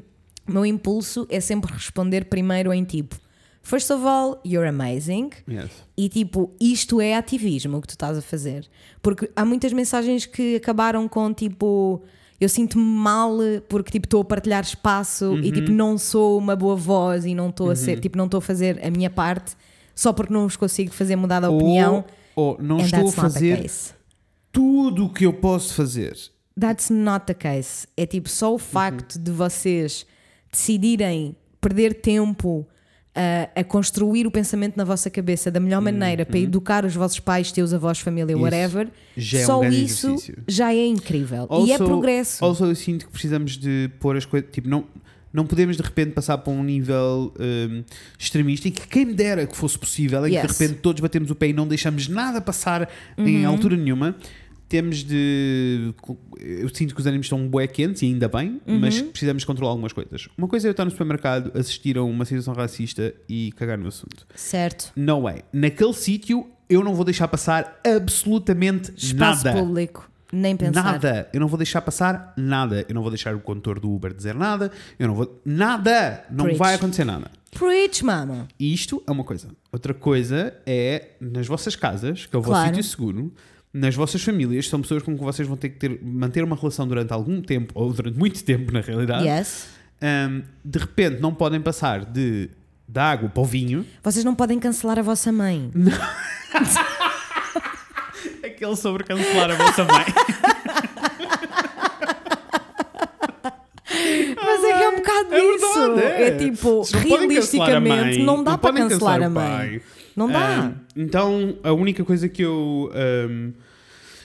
o meu impulso é sempre responder primeiro em tipo: First of all, you're amazing. Yes. E tipo, isto é ativismo o que tu estás a fazer. Porque há muitas mensagens que acabaram com tipo. Eu sinto-me mal porque tipo estou a partilhar espaço e tipo não sou uma boa voz e não estou a ser, tipo não estou a fazer a minha parte só porque não vos consigo fazer mudar de opinião. Ou, ou não And estou a fazer tudo o que eu posso fazer. That's not the case. É tipo só o facto de vocês decidirem perder tempo a, a construir o pensamento na vossa cabeça da melhor maneira para educar os vossos pais, teus avós, família, Isso. whatever, Já é um só isso exercício. já é incrível. e é Also- progresso. Also, eu sinto que precisamos de pôr as coisas. Tipo, não, Não podemos de repente passar para um nível hum, extremista e que quem me dera que fosse possível, em que de Yes. repente todos batemos o pé e não deixamos nada passar em Uhum. altura nenhuma. Temos de. Eu sinto que os ânimos estão bué quentes e ainda bem, Uhum. mas precisamos controlar algumas coisas. Uma coisa é eu estar no supermercado, assistir a uma situação racista e cagar no assunto. Certo. No way. Naquele sítio eu não vou deixar passar absolutamente Espaço nada. público. Nem pensar. Nada. Eu não vou deixar passar nada. Eu não vou deixar o condutor do Uber dizer nada. Eu não vou. Nada! Não Preach. vai acontecer nada. Preach, mama. Isto é uma coisa. Outra coisa é nas vossas casas, que é o vosso Claro. sítio seguro, nas vossas famílias, são pessoas com que vocês vão ter que ter, manter uma relação durante algum tempo, ou durante muito tempo, na realidade. Yes. Ahm, de repente não podem passar de, da água para o vinho. Vocês não podem cancelar a vossa mãe. Aquele sobre cancelar a vossa mãe. Mas é que é um bocado É disso. verdade, é. É tipo, não a realisticamente, mãe, não dá não para cancelar a cancelar o mãe. Não dá. Ahm, então, a única coisa que eu. ahm,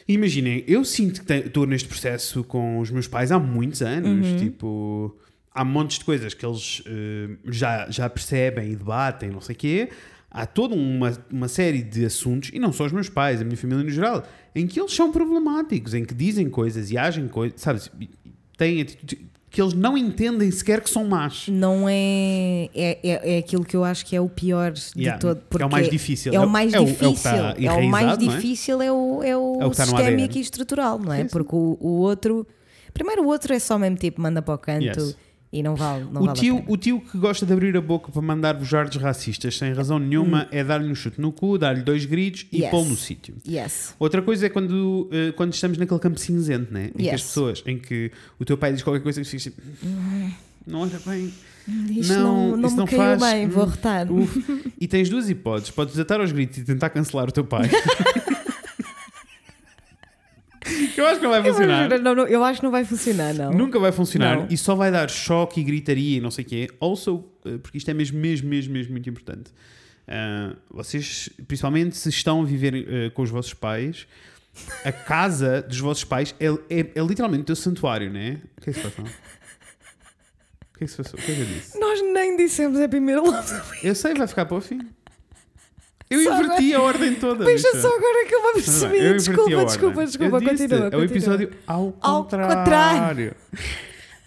imaginem, eu sinto que estou neste processo com os meus pais há muitos anos. Uhum. Tipo, há montes de coisas que eles ahm, já, já percebem e debatem, não sei o quê. Há toda uma, uma série de assuntos, e não só os meus pais, a minha família no geral, em que eles são problemáticos, em que dizem coisas e agem coisas, sabes? Têm atitudes que eles não entendem sequer que são más. Não é, é, é, é aquilo que eu acho que é o pior de Yeah. todo. É o porque mais difícil. É o o- mais o- é o que difícil. É o mais difícil, é o, é o, É o sistémico ADN. e estrutural, não é? Porque o, o outro. Primeiro, o outro é só mesmo tipo, manda para o canto Yes. E não vale. Não O vale tio, o tio que gosta de abrir a boca para mandar bujardos racistas sem razão nenhuma é dar-lhe um chute no cu, dar-lhe dois gritos e Hum. Yes. pô-lo no sítio. Yes. Outra coisa é quando, eh, quando estamos naquele campo cinzento, né? Em que Yes. as pessoas, em que o teu pai diz qualquer coisa que fica tipo, "Hum, não olha bem, Isto Não, não, não isso não caiu faz. bem, vou Hum. retar. uf. e tens duas hipóteses: podes desatar aos gritos e tentar cancelar o teu pai. Eu acho que não vai Eu, funcionar. juro, não, não, eu acho que não vai funcionar, não. Nunca vai funcionar Não. e só vai dar choque e gritaria e não sei o quê. Also, eh, porque isto é mesmo, mesmo, mesmo, mesmo muito importante. Ah, vocês, principalmente se estão a viver eh, com os vossos pais, a casa dos vossos pais é, é, é literalmente o teu santuário, né? O que é que se passou? O que é que se passou? O que é que eu disse? Nós nem dissemos a primeira love. Eu sei, vai ficar para o fim. Eu Só inverti a ordem toda. Deixa bicha. só agora que eu me a Desculpa, desculpa, desculpa. Eu Continua, É o episódio ao Ao contrário. contrário.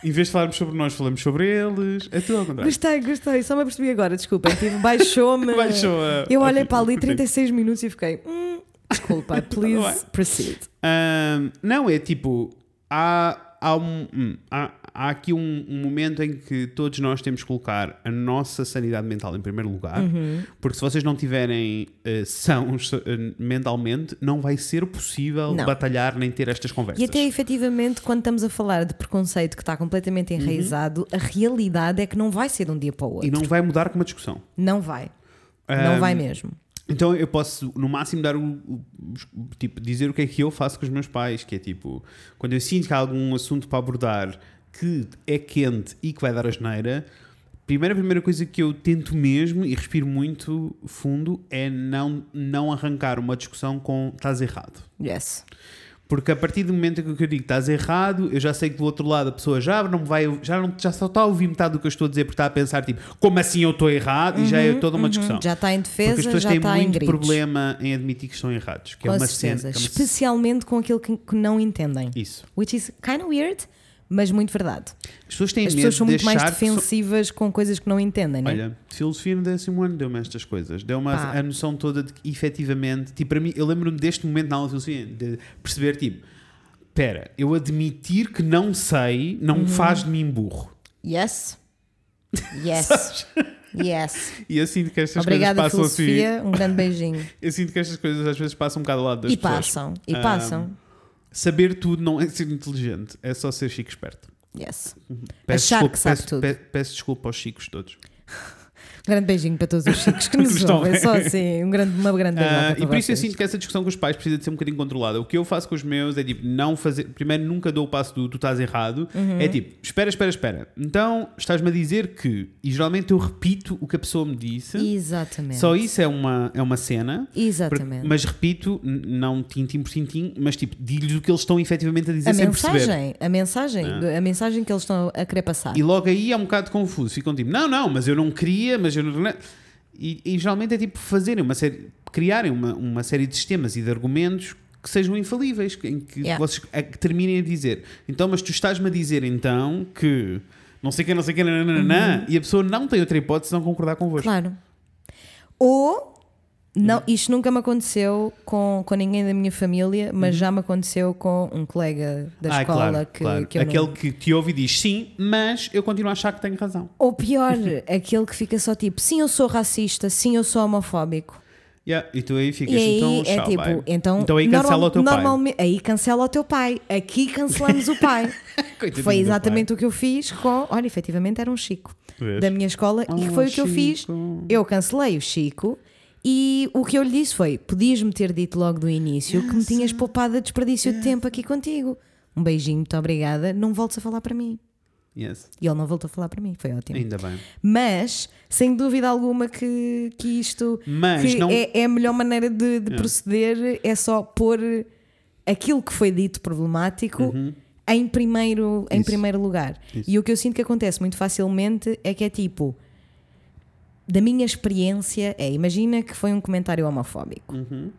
Em vez de falarmos sobre nós, falamos sobre eles. É tudo ao contrário. Gostei, gostei. Só me apercebi agora, desculpa. Tipo, baixou-me. Baixou a- Eu olhei para ali a- 36 minutos e fiquei. Hum, desculpa, please proceed. Ahm, não, é tipo, há, há, um, hum, há, há aqui um, um momento em que todos nós temos que colocar a nossa sanidade mental em primeiro lugar, Uhum. porque se vocês não tiverem eh, sãos eh, mentalmente, não vai ser possível Não. batalhar nem ter estas conversas. E até efetivamente, quando estamos a falar de preconceito que está completamente enraizado, a realidade é que não vai ser de um dia para o outro. E não vai mudar com uma discussão. Não vai. Não Ahm, vai mesmo. Então eu posso, no máximo, dar o, o- o- tipo, dizer o que é que eu faço com os meus pais, que é tipo, quando eu sinto que há algum assunto para abordar que é quente e que vai dar asneira, primeira, primeira coisa que eu tento mesmo e respiro muito fundo é não, não arrancar uma discussão com estás errado. Yes. Porque a partir do momento em que eu digo estás errado, eu já sei que do outro lado a pessoa já não vai, já, não, já só está a ouvir metade do que eu estou a dizer porque está a pensar tipo, como assim eu estou errado? e já é toda uma discussão. Já está em Porque as defesa, pessoas já têm está em muito gritos. problema em admitir que estão errados. Que Com é uma certeza. cena. é uma- Especialmente com aquilo que, que não entendem. Isso. Which is kind of weird, mas muito verdade. As pessoas têm As pessoas são muito mais defensivas com coisas que não entendem, não é? Olha, filosofia no décimo ano deu-me estas coisas. Deu-me a, noção toda de que efetivamente, tipo, para mim, eu lembro-me deste momento na aula de filosofia, de perceber, tipo, espera, eu admitir que não sei não Uhum. faz de mim burro. Yes. Yes. yes. E eu sinto que estas Obrigada, coisas passam assim. filosofia. Um grande beijinho. Eu sinto que estas coisas às vezes passam um bocado ao lado das E pessoas. passam. E Ah, passam. Saber tudo não é ser inteligente, é só ser chico esperto. Yes. Peço Achar desculpa, que sabe peço, tudo. pe- peço desculpa aos chicos todos. Grande beijinho para todos os chicos que nos estão ouvem. Só assim, um grande, uma grande Ah, para e por isso eu sinto que essa discussão com os pais precisa de ser um bocadinho controlada. O que eu faço com os meus é tipo, não fazer. Primeiro, nunca dou o passo do tu estás errado. Uhum. É tipo, espera, espera, espera. Então, estás-me a dizer que. E geralmente eu repito o que a pessoa me disse. Exatamente. Só isso é uma, é uma cena. Exatamente. Mas repito, não tintim por tintim, mas tipo, digo-lhes o que eles estão efetivamente a dizer a sem perceber. mensagem, a mensagem, a mensagem que eles estão a querer passar. E logo aí é um bocado confuso. Ficam tipo, não, não, mas eu não queria, mas eu não. E, e geralmente é tipo fazerem uma série, criarem uma, uma série de sistemas e de argumentos que sejam infalíveis, em que Yeah. vocês a- que terminem a dizer. Então, mas tu estás-me a dizer então que não sei o que, não sei o que, nananana, e a pessoa não tem outra hipótese de não concordar convosco. Claro. Ou, não, isto nunca me aconteceu com, com ninguém da minha família, mas já me aconteceu com um colega da Ah, escola claro, que, claro. que Aquele não... que te ouve e diz sim, mas eu continuo a achar que tenho razão. Ou pior, aquele que fica só tipo, sim, eu sou racista, sim, eu sou homofóbico. Yeah, e tu aí ficas, E aí então, é tchau, tipo, então, então aí cancela normal- o teu pai. Aí cancela o teu pai. Aqui cancelamos o pai. Foi exatamente o que eu fiz com. Olha, efetivamente era um Chico Vês? da minha escola e Oh, foi o que eu fiz. Eu cancelei o Chico e o que eu lhe disse foi: podias-me ter dito logo do início que me tinhas poupado a desperdício de tempo aqui contigo. Um beijinho, muito obrigada. Não voltes a falar para mim. Yes, E ele não voltou a falar para mim, foi ótimo. ainda bem. Mas, sem dúvida alguma, que, que isto que não- é, é a melhor maneira de, de proceder, é só pôr aquilo que foi dito problemático em, primeiro, em Uhum. Isso. primeiro lugar. Isso. E o que eu sinto que acontece muito facilmente é que é tipo. Da minha experiência, é imagina que foi um comentário homofóbico. Uhum.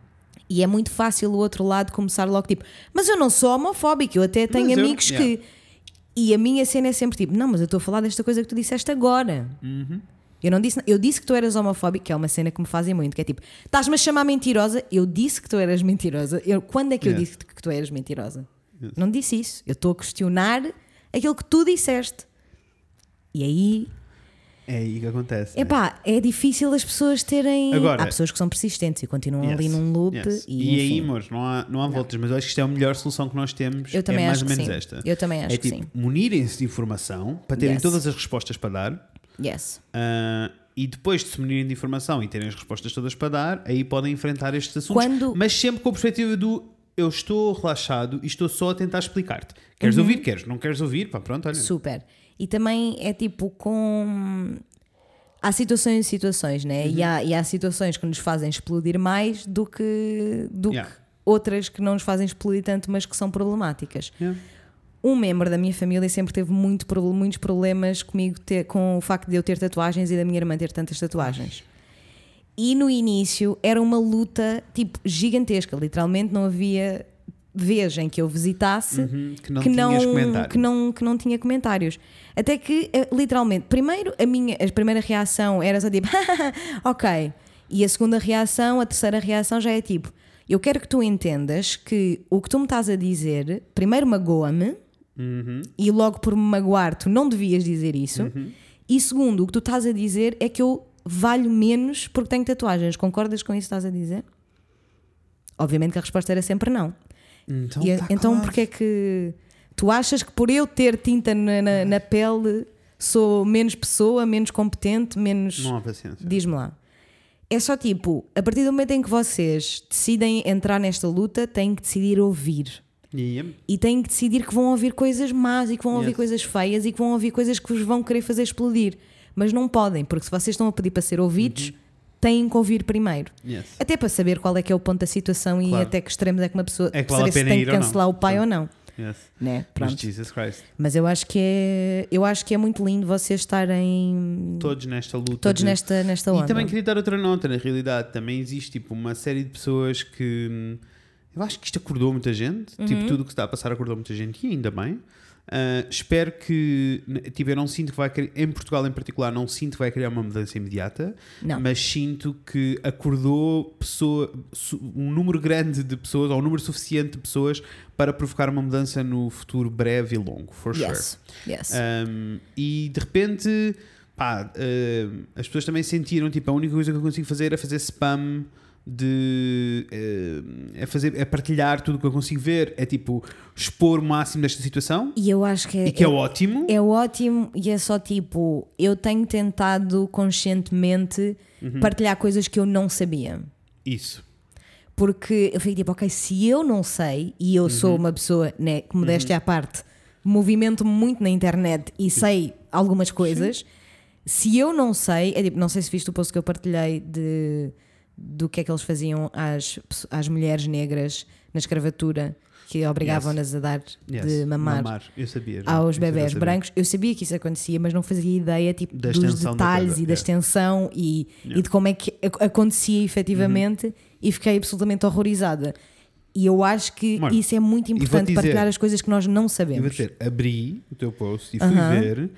E é muito fácil o outro lado começar logo tipo, mas eu não sou homofóbico, eu até tenho Mas eu- amigos yeah. que. E a minha cena é sempre tipo, não, mas eu estou a falar desta coisa que tu disseste agora. Uhum. Eu não disse, eu disse que tu eras homofóbico, que é uma cena que me fazem muito, que é tipo, estás-me a chamar mentirosa, eu disse que tu eras mentirosa. Eu, quando é que eu Yeah. disse que tu eras mentirosa? Não disse isso. Eu estou a questionar aquilo que tu disseste. E aí, É aí que acontece. né? epá, é difícil as pessoas terem. Agora- Há pessoas que são persistentes e continuam Yes, ali num loop. yes. E, E, aí, amores, não há, não há voltas, mas eu acho que isto é a melhor solução que nós temos. Eu também é mais acho ou que menos sim. esta. Eu também acho é que tipo, sim. munirem-se de informação para terem Yes. todas as respostas para dar. Yes. ah, e depois de se munirem de informação e terem as respostas todas para dar, aí podem enfrentar estes assuntos. Quando- Mas sempre com a perspectiva do eu estou relaxado e estou só a tentar explicar-te. Queres Uhum. ouvir? Queres? Não queres ouvir? Pá, pronto, olha. Super. E também é tipo com. Há situações e situações, né? Uhum. E, há, e há situações que nos fazem explodir mais do que, do Yeah. que outras que não nos fazem explodir tanto, mas que são problemáticas. Yeah. Um membro da minha família sempre teve muito, muitos problemas comigo ter- com o facto de eu ter tatuagens e da minha irmã ter tantas tatuagens. E no início era uma luta tipo gigantesca, literalmente não havia vez em que eu visitasse Uhum, que não que não, que não que não tinha comentários. Até que eh, literalmente, primeiro a minha a primeira reação era só tipo, OK. E a segunda reação, a terceira reação já é tipo, eu quero que tu entendas que o que tu me estás a dizer, primeiro magoa-me, Uhum. e logo por me magoar, tu não devias dizer isso. E segundo, o que tu estás a dizer é que eu valho menos porque tenho tatuagens. Concordas com isso que estás a dizer? Obviamente que a resposta era sempre não. Então, E a- tá então claro. porque é que tu achas que por eu ter tinta na, na- na pele sou menos pessoa, menos competente, menos. Não há paciência. Diz-me lá. É só tipo, a partir do momento em que vocês decidem entrar nesta luta, têm que decidir ouvir. Yeah. E têm que decidir que vão ouvir coisas más e que vão ouvir Yes. coisas feias e que vão ouvir coisas que vos vão querer fazer explodir. Mas não podem, porque se vocês estão a pedir para ser ouvidos, Uhum. Têm que ouvir primeiro. Yes. Até para saber qual é que é o ponto da situação e Claro. até que extremos é que uma pessoa É que vale saber se tem que cancelar o pai Sim. ou não. Yes. Né? Mas Pronto. Jesus Christ. Mas eu acho que é, eu acho que é muito lindo vocês estarem Todos nesta luta. todos nesta, nesta onda. E também queria dar outra nota, na realidade, também existe tipo uma série de pessoas que hum, eu acho que isto acordou muita gente, Uhum. tipo tudo o que está a passar acordou muita gente e ainda bem. Ah, espero que, tipo, eu não sinto que vai criar, em Portugal em particular, não sinto que vai criar uma mudança imediata, Não. mas sinto que acordou pessoa, um número grande de pessoas, ou um número suficiente de pessoas para provocar uma mudança no futuro breve e longo, for sure. Yes. Yes. Um, e de repente, pá, um, as pessoas também sentiram, tipo, a única coisa que eu consigo fazer é fazer spam de eh, é fazer é partilhar tudo o que eu consigo ver, é tipo expor o máximo desta situação E eu acho que é, e que é, ótimo. é ótimo e é só tipo, eu tenho tentado conscientemente Uhum. partilhar coisas que eu não sabia. Isso. Porque eu fico tipo, ok, se eu não sei, e eu sou Uhum. uma pessoa, né, que modéstia à parte, movimento muito na internet e sei algumas coisas, se eu não sei, é tipo, não sei se viste o post que eu partilhei de, do que é que eles faziam às, às mulheres negras na escravatura, que obrigavam-nas a dar Yes. de mamar. Eu sabia. Aos eu bebés brancos, eu sabia que isso acontecia, mas não fazia ideia tipo, Da dos detalhes e da extensão e, e de como é que ac- acontecia efetivamente Uhum. e fiquei absolutamente horrorizada. E eu acho que Mano, isso é muito importante dizer- partilhar as coisas que nós não Eu vou sabemos. dizer, abri o teu post e fui Aham. ver,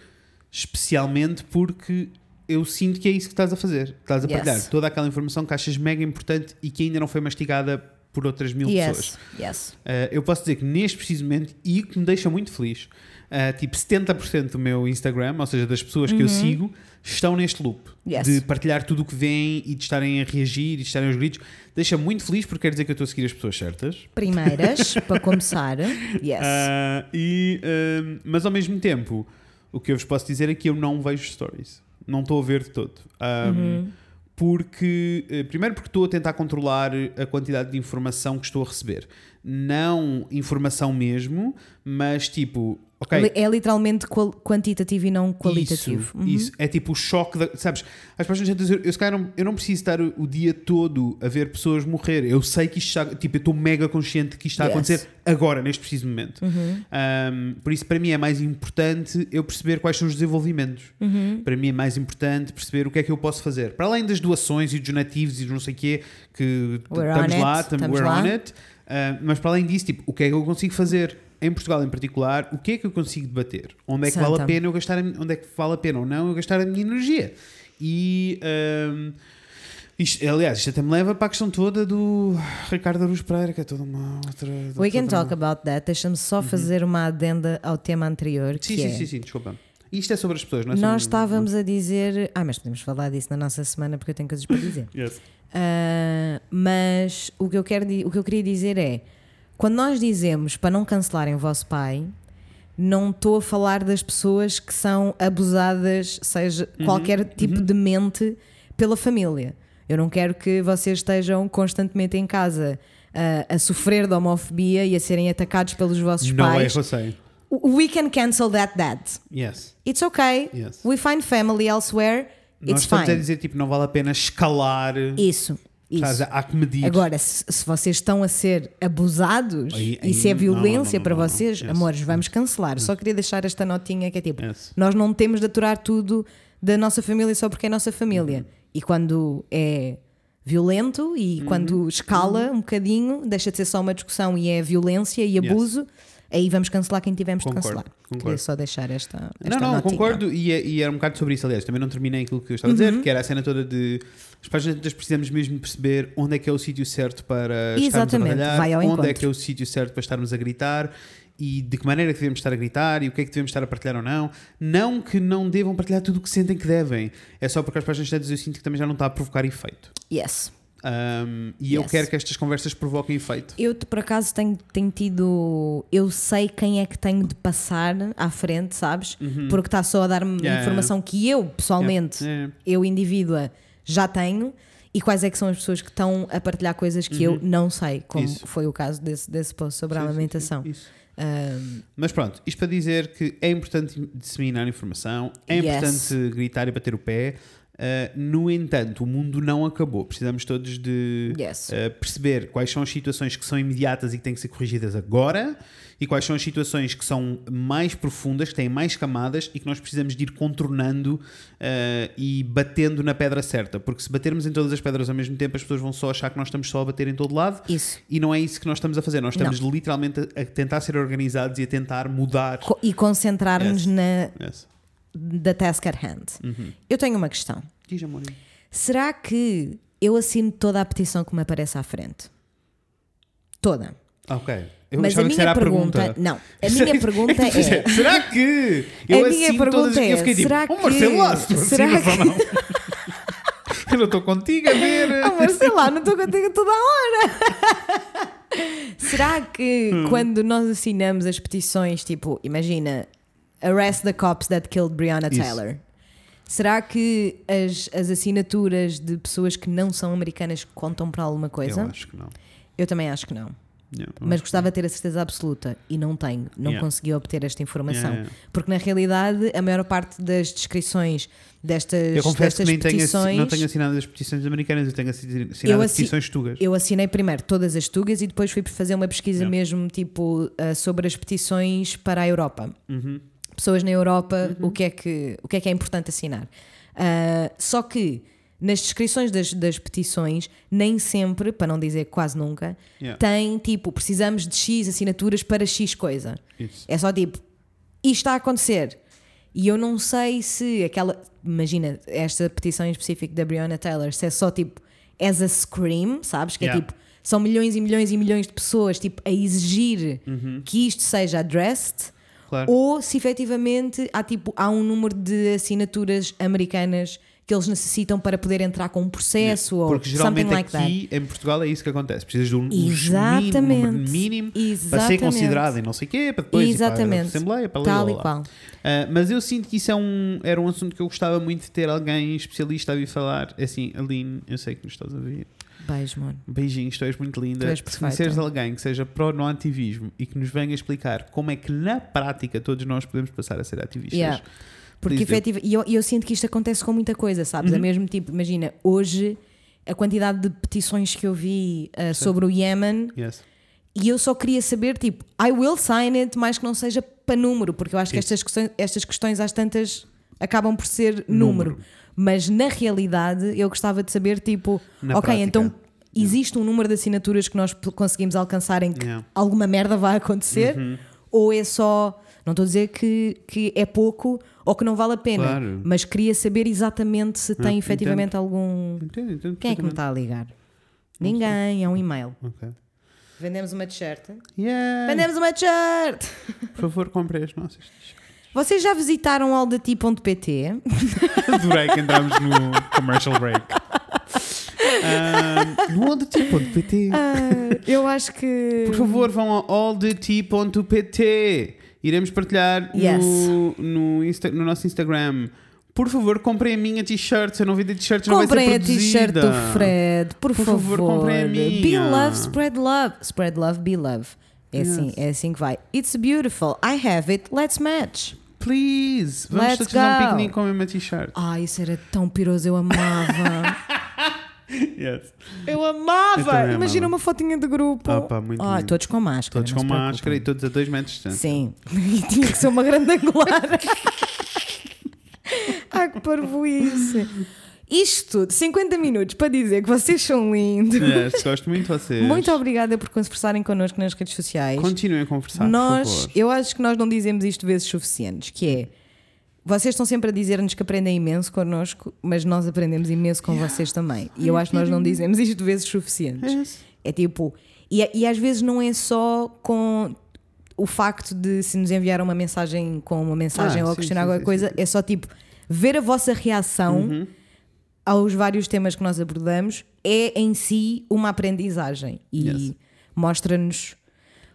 especialmente porque eu sinto que é isso que estás a fazer. Estás a Yes. partilhar toda aquela informação que achas mega importante e que ainda não foi mastigada por outras mil pessoas. Yes, yes. Uh, eu posso dizer que neste preciso momento, e que me deixa muito feliz, uh, tipo 70% do meu Instagram, ou seja, das pessoas que eu sigo, estão neste loop Uhum. Yes. de partilhar tudo o que vem e de estarem a reagir e de estarem aos gritos. Deixa muito feliz porque quer dizer que eu estou a seguir as pessoas certas. Primeiras, para começar, yes. Ah, e, mas ao mesmo tempo, o que eu vos posso dizer é que eu não vejo stories. Não estou a ver de todo. Ah, Uhum. Porque, eh, primeiro, porque estou a tentar controlar a quantidade de informação que estou a receber. Não informação mesmo, mas tipo, ok. Li- É literalmente quantitativo e não qualitativo. Isso, Uhum. isso. É tipo o choque, da, sabes? As pessoas a eu, calhar não, eu não preciso estar o, o dia todo a ver pessoas morrer. Eu sei que isto está, tipo, eu estou mega consciente que isto está a Yes. acontecer agora, neste preciso momento. Uhum. Um, por isso, para mim, é mais importante eu perceber quais são os desenvolvimentos. Uhum. Para mim, é mais importante perceber o que é que eu posso fazer. Para além das doações e dos nativos e dos não sei o quê, que We're estamos lá, tam- estamos we're lá. on it. Uh, mas para além disso, tipo, o que é que eu consigo fazer? Em Portugal, em particular, o que é que eu consigo debater? Onde é que vale a Santa. pena eu gastar a, onde é que vale a pena ou não eu gastar a minha energia? E um, isto, aliás, isto até me leva para a questão toda do Ricardo Aruz Pereira, que é toda uma outra. We can talk about that. Deixa-me só fazer uma adenda ao tema anterior. Uhum. Sim, sim, é, sim, sim, desculpa. Isto é sobre as pessoas, não é? Nós estávamos a dizer. Ah, mas podemos falar disso na nossa semana porque eu tenho coisas para dizer. Yes. Ah, mas o que, eu quero, o que eu queria dizer é: quando nós dizemos para não cancelarem o vosso pai, não estou a falar das pessoas que são abusadas, seja Uhum, qualquer tipo de mente, pela família. Eu não quero que vocês estejam constantemente em casa ah, a sofrer de homofobia e a serem atacados pelos vossos Não é, pais. We can cancel that dad. Yes. It's okay. Yes. We find family elsewhere. Nós It's estamos fine. a dizer, tipo, não vale a pena escalar. Isso. Sabes, Isso. há que medir. Agora, se, se vocês estão a ser abusados Aí- e se é aí- violência não, não, não, para vocês, Yes. amores, vamos cancelar. Só queria deixar esta notinha que é tipo: Yes. nós não temos de aturar tudo da nossa família só porque é nossa família. Uhum. E quando é violento e Uhum. quando escala um bocadinho, deixa de ser só uma discussão e é violência e abuso, aí vamos cancelar quem tivemos Concordo, de cancelar. concordo. Queria só deixar esta. esta Não, não, notinha. concordo. E, é- e era um bocado sobre isso, aliás. Também não terminei aquilo que eu estava a dizer, Uhum. que era a cena toda de. As páginas precisamos mesmo perceber onde é que é o sítio certo para estarmos a Exatamente, batalhar, vai ao onde é encontro. que é o sítio certo para estarmos a gritar e de que maneira que devemos estar a gritar e o que é que devemos estar a partilhar ou não. Não que não devam partilhar tudo o que sentem que devem. É só porque as páginas tantas eu sinto que também já não está a provocar efeito. Yes. Um, e eu Yes. quero que estas conversas provoquem efeito. Eu, por acaso, tenho, tenho tido. Eu sei quem é que tenho de passar à frente, sabes? Porque está só a dar-me Uhum. Yeah. informação que eu, pessoalmente, é. eu, indivídua, já tenho. E quais é que são as pessoas que estão a partilhar coisas que eu não sei, como Uhum. Isso. foi o caso desse, desse post sobre a Sim, sim, sim, amamentação. Ahm, Mas pronto, isto para dizer que é importante disseminar informação, é Yes. importante gritar e bater o pé. Uh, no entanto, o mundo não acabou. Precisamos todos de Yes. uh, perceber quais são as situações que são imediatas e que têm que ser corrigidas agora e quais são as situações que são mais profundas, que têm mais camadas e que nós precisamos de ir contornando uh, e batendo na pedra certa. Porque se batermos em todas as pedras ao mesmo tempo, as pessoas vão só achar que nós estamos só a bater em todo lado isso. e não é isso que nós estamos a fazer. Nós estamos literalmente a, tentar ser organizados e a tentar mudar. Co- E concentrar-nos Yes. Na Yes. Da task at hand. Eu tenho uma questão. Diz, amor. Será que eu assino toda a petição que me aparece à frente? Toda. Ah, Ok. Eu Mas a minha a pergunta, não, a minha pergunta É tu é, Será que eu a minha assino pergunta todas as... é, Eu fiquei tipo, será oh, Marcelo que- Lastro, será assinas ou que- não? Eu não estou contigo a ver. Mas sei lá, não estou contigo toda a hora. Será que Hum. quando nós assinamos as petições, tipo, imagina, arrest the cops that killed Breonna Isso. Taylor, será que as, as assinaturas de pessoas que não são americanas contam para alguma coisa? Eu acho que não. Eu também acho que não. Yeah, Mas gostava de ter a certeza absoluta e não tenho, não Yeah. consegui obter esta informação. Yeah. Porque na realidade a maior parte das descrições destas, Eu confesso que destas nem tenho, assi- petições. não tenho assinado as petições americanas, eu tenho assi- assinado Eu as petições tugas. Eu assinei primeiro todas as tugas e depois fui fazer uma pesquisa mesmo tipo ah, sobre as petições para a Europa. Uhum. Pessoas na Europa, o, que é que, o que é que é importante assinar. Ah, só que nas descrições das, das petições, nem sempre, para não dizer quase nunca, Yeah. tem tipo, precisamos de X assinaturas para X coisa. Isso. É só tipo, isto está a acontecer. E eu não sei se aquela. Imagina, esta petição em específico da Breonna Taylor, se é só tipo, as a scream, sabes? Que Yeah. é tipo, são milhões e milhões e milhões de pessoas tipo, a exigir que isto seja addressed, Claro. ou se efetivamente há, tipo, há um número de assinaturas americanas que eles necessitam para poder entrar com um processo ou Porque something geralmente like that. aqui em Portugal é isso que acontece. Precisas de um, um Exatamente. mínimo, número mínimo para ser Exatamente. considerado e não sei o quê, para depois ir para Exatamente. Assembleia, para Tal lá, e lá. qual. Ah, mas eu sinto que isso é um, era um assunto que eu gostava muito de ter alguém especialista a vir falar. É Assim, Aline, eu sei que nos estás a ver. Beijo, mano. Beijinhos, tu és muito linda. Tu és Se perfeita. conheceres alguém que seja pró no ativismo e que nos venha explicar como é que na prática todos nós podemos passar a ser ativistas. Yeah. Porque efetiva, e eu, eu sinto que isto acontece com muita coisa, sabes? É Uhum. mesmo tipo, imagina, hoje a quantidade de petições que eu vi uh, sobre o Yemen Yes. e eu só queria saber, tipo, I will sign it, mais que não seja para número, porque eu acho que estas questões, estas questões às tantas acabam por ser Número. número. Mas na realidade eu gostava de saber, tipo, Na ok, prática. então existe um número de assinaturas que nós conseguimos alcançar em que Yeah. alguma merda vai acontecer, Uhum. ou é só. Não estou a dizer que, que é pouco ou que não vale a pena, Claro. mas queria saber exatamente se tem Ah, efetivamente algum. Entendo, entendo Quem é que me está a ligar? Ninguém, é um e-mail. Ok. Vendemos uma t-shirt. Yeah. Vendemos uma t-shirt! Por favor, compre as nossas. Vocês já visitaram aldati.pt? Adorei que entramos no commercial break. Ah, no allthetea.pt. Ah, eu acho que. Por favor, vão a allthetea.pt. Iremos partilhar Yes. no, no, Insta- no nosso Instagram. Por favor, comprem a minha t-shirt. Se eu não vender t-shirts, não vai Comprem ser a t-shirt produzida. do Fred, por, Por favor, comprem a Be minha. love, spread love. Spread love, be love. É, assim, Yes. é assim que vai. It's beautiful. I have it. Let's match. Please. Vamos Let's todos fazer um piquenique com a mesma t-shirt. Ah, isso era tão piroso, eu amava. Yes. eu Eu amava! também Imagina amava. uma fotinha de grupo. Ah, pá, muito lindo. todos com máscara. Todos com máscara e todos a dois metros de distância. Sim, e tinha que ser uma grande angular. Ai, que parvoíce. Isto tudo, 50 minutos para dizer que vocês são lindos. Yes, gosto muito de vocês. Muito obrigada por conversarem connosco nas redes sociais. Continuem a conversar, nós, por favor. eu acho que nós não dizemos isto vezes suficientes, que é vocês estão sempre a dizer-nos que aprendem imenso connosco, mas nós aprendemos imenso com vocês também. E eu acho que nós não dizemos isto vezes suficientes. Yes. É tipo, e, e às vezes não é só com o facto de se nos enviar uma mensagem com uma mensagem Ah, ou sim, questionar sim, alguma sim, coisa, é só tipo ver a vossa reação Uhum. aos vários temas que nós abordamos é em si uma aprendizagem e Yes. mostra-nos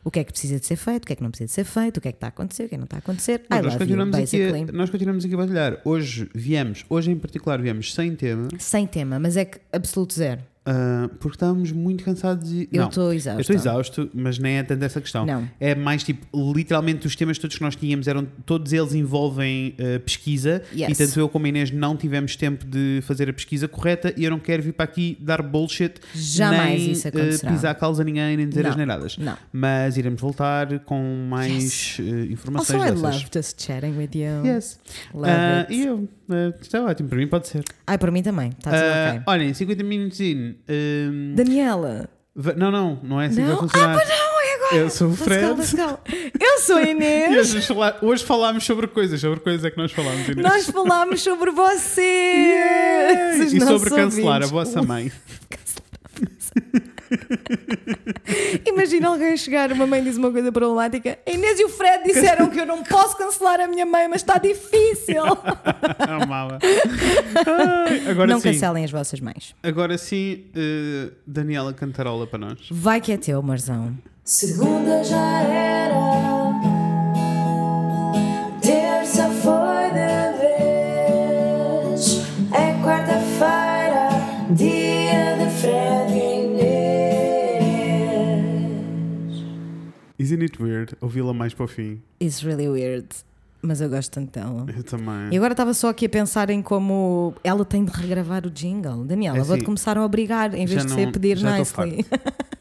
o que é que precisa de ser feito, o que é que não precisa de ser feito, o que é que está a acontecer, o que é que não está a acontecer. Mas nós, you, continuamos aqui a, nós continuamos aqui a batalhar. Hoje viemos, hoje em particular viemos sem tema, Sem tema, mas é que absoluto zero. Ah, porque estávamos muito cansados e. Eu estou exausta. eu estou exausto, mas nem é tanto essa questão. Não. É mais tipo, literalmente os temas todos que nós tínhamos eram, todos eles envolvem ah, pesquisa Yes. e tanto eu como a Inês não tivemos tempo de fazer a pesquisa correta e eu não quero vir para aqui dar bullshit, Jamais nem isso acontecerá. pisar calos a ninguém, nem dizer Não. as neiradas. Não. Mas iremos voltar com mais ah, informações Also, I dessas. loved just chatting with you. Yes. Love it. e eu, ah, está ótimo, para mim pode ser. Ai, para mim também. Está tudo Ah, ok. Olhem, 50 minutos in. hum, Daniela. va- não, não, não é assim que vai Não? funcionar. Ah, pois não, é agora. Eu sou o Let's Fred. go, let's go. Eu sou a E Inês. hoje, hoje falámos sobre coisas, sobre coisas é que nós falámos. Inês. Nós falámos sobre vocês. Yeah! os E sobre cancelar a ouvintes. vossa mãe. Imagina alguém chegar, uma mãe diz uma coisa problemática. A Inês e o Fred disseram que eu não posso cancelar a minha mãe, mas está difícil. Amava. Ai, agora não sim. cancelem as vossas mães. Agora sim, eh, Daniela cantarola para nós. Vai que é teu, Marzão. Segunda já era, Isn't it weird? Ouvi-la mais para o fim. It's really weird. Mas eu gosto tanto dela. Eu também. E agora estava só aqui a pensar em como ela tem de regravar o jingle. Daniela, É vou-te assim, começar a obrigar, em vez já de ser não- pedir já estou nicely.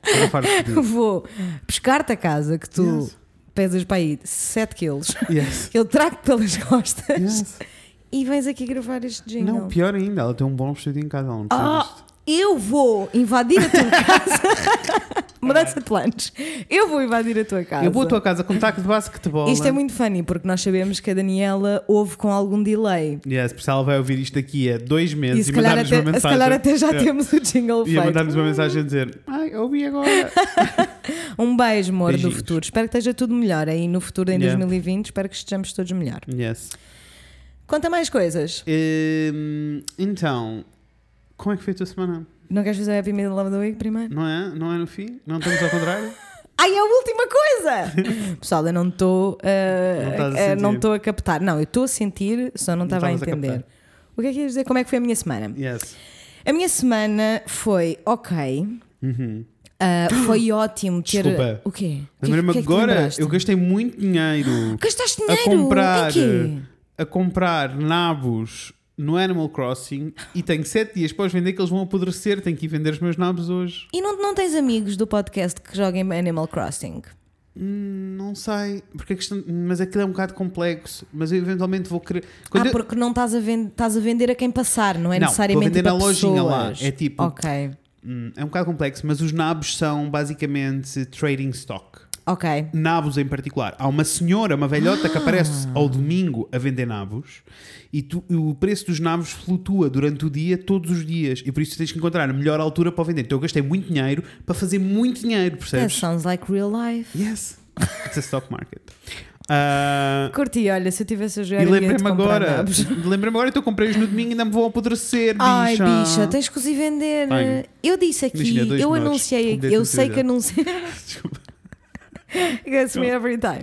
Estou farto de pedir. vou pescar-te a casa que tu Yes. pesas para aí 7 quilos. Yes. Eu trago pelas costas Yes. e vens aqui gravar este jingle. Não, pior ainda, ela tem um bom vestido em casa. Ela não precisa Ah, disto. eu vou invadir a tua casa. Mudança de planos. Eu vou invadir a tua casa. Eu vou à tua casa com taco de basquetebol. Isto é muito funny porque nós sabemos que a Daniela ouve com algum delay. Yes, porque se ela vai ouvir isto daqui a dois E meses se e, calhar, mandar-nos até, uma se mensagem. calhar até já Yeah. temos o jingle Ia feito. mandar-nos uma mensagem a dizer: Ai, ouvi agora. Um beijo, amor, do Beijinhos. futuro. Espero que esteja tudo melhor aí no futuro em Yeah. 2020. Espero que estejamos todos melhor. yes. Conta mais coisas. Hum, então, como é que foi a tua semana? Não queres fazer a Happy Middle of the Week primeiro? Não é? Não é no fim? Não estamos ao contrário? Ai, é a última coisa! Pessoal, eu não estou Não estás a a, estou a captar. Não, eu estou a sentir, só não estava a a entender. captar. o que é que ias dizer? Como é que foi a minha semana? Yes. A minha semana foi ok. Uhum. Ah, foi ótimo ter. Desculpa. O quê? Que- Lembrei-me o que é que te agora, lembraste? eu gastei muito dinheiro Gastaste a dinheiro? comprar, Em quê? a comprar nabos no Animal Crossing e tenho 7 dias para os vender que eles vão apodrecer. Tenho que ir vender os meus nabos hoje. E não, não tens amigos do podcast que joguem Animal Crossing? Hum, não sei, porque a questão, mas aquilo é um bocado complexo. Mas eu eventualmente vou querer. Quando ah, porque não estás a, vend estás a vender a quem passar, não é Não, necessariamente a vender na lojinha lá. É tipo- Ok, Hum, é um bocado complexo, mas os nabos são basicamente trading stock. Ok. Nabos em particular. Há uma senhora, uma velhota que aparece ao domingo a vender nabos e tu- e o preço dos nabos flutua durante o dia, todos os dias. E por isso tens que encontrar a melhor altura para vender. Então eu gastei muito dinheiro para fazer muito dinheiro, That percebes? sounds like real life. Yes. It's a stock market. Ah, Curti, olha, se eu tivesse a jogar e eu ia-te lembrei-me comprar agora, nabos. lembrei-me agora, então comprei-os no domingo e ainda me vão apodrecer, bicha. Ai, bicha, tens que os ir vender. Tenho. Eu disse aqui, Imagina, dois eu anunciei aqui, eu sei que anunciei. Desculpa. Gets me every time.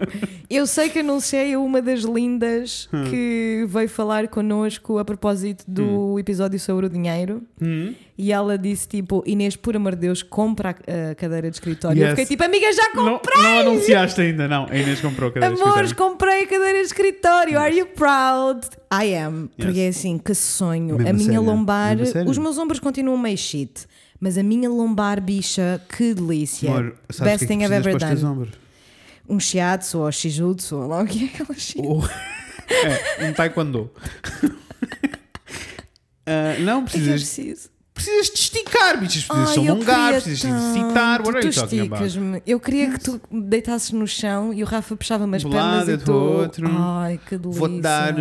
Eu sei que anunciei uma das lindas Hum. que veio falar connosco a propósito do episódio sobre o dinheiro. Hum? E ela disse tipo: Inês, por amor de Deus, compra a, cadeira de escritório. Eu Yes. fiquei tipo: Amiga, já Não, comprei! não anunciaste ainda, não. A Inês comprou a cadeira de Amores, escritório. comprei a cadeira de escritório. Are you proud? I am. Porque é assim, que sonho. Mesmo a minha sério? lombar, Mesmo os meus ombros continuam meio shit. Mas a minha lombar, bicha, que delícia. Amor, Best o que é thing I've ever done. Um shiatsu ou shijutsu, ou lá o que é aquela. Ou- é, um taekwondo. Ah, não, É que eu precisas, preciso. precisas de esticar, bichos. Precisas Ai, de alongar, precisas de excitar. What tu about? esticas-me. Eu queria que tu deitasses no chão e o Rafa puxava-me as De um lado pernas e do tu... outro. Ai, que delícia. Vou-te dar.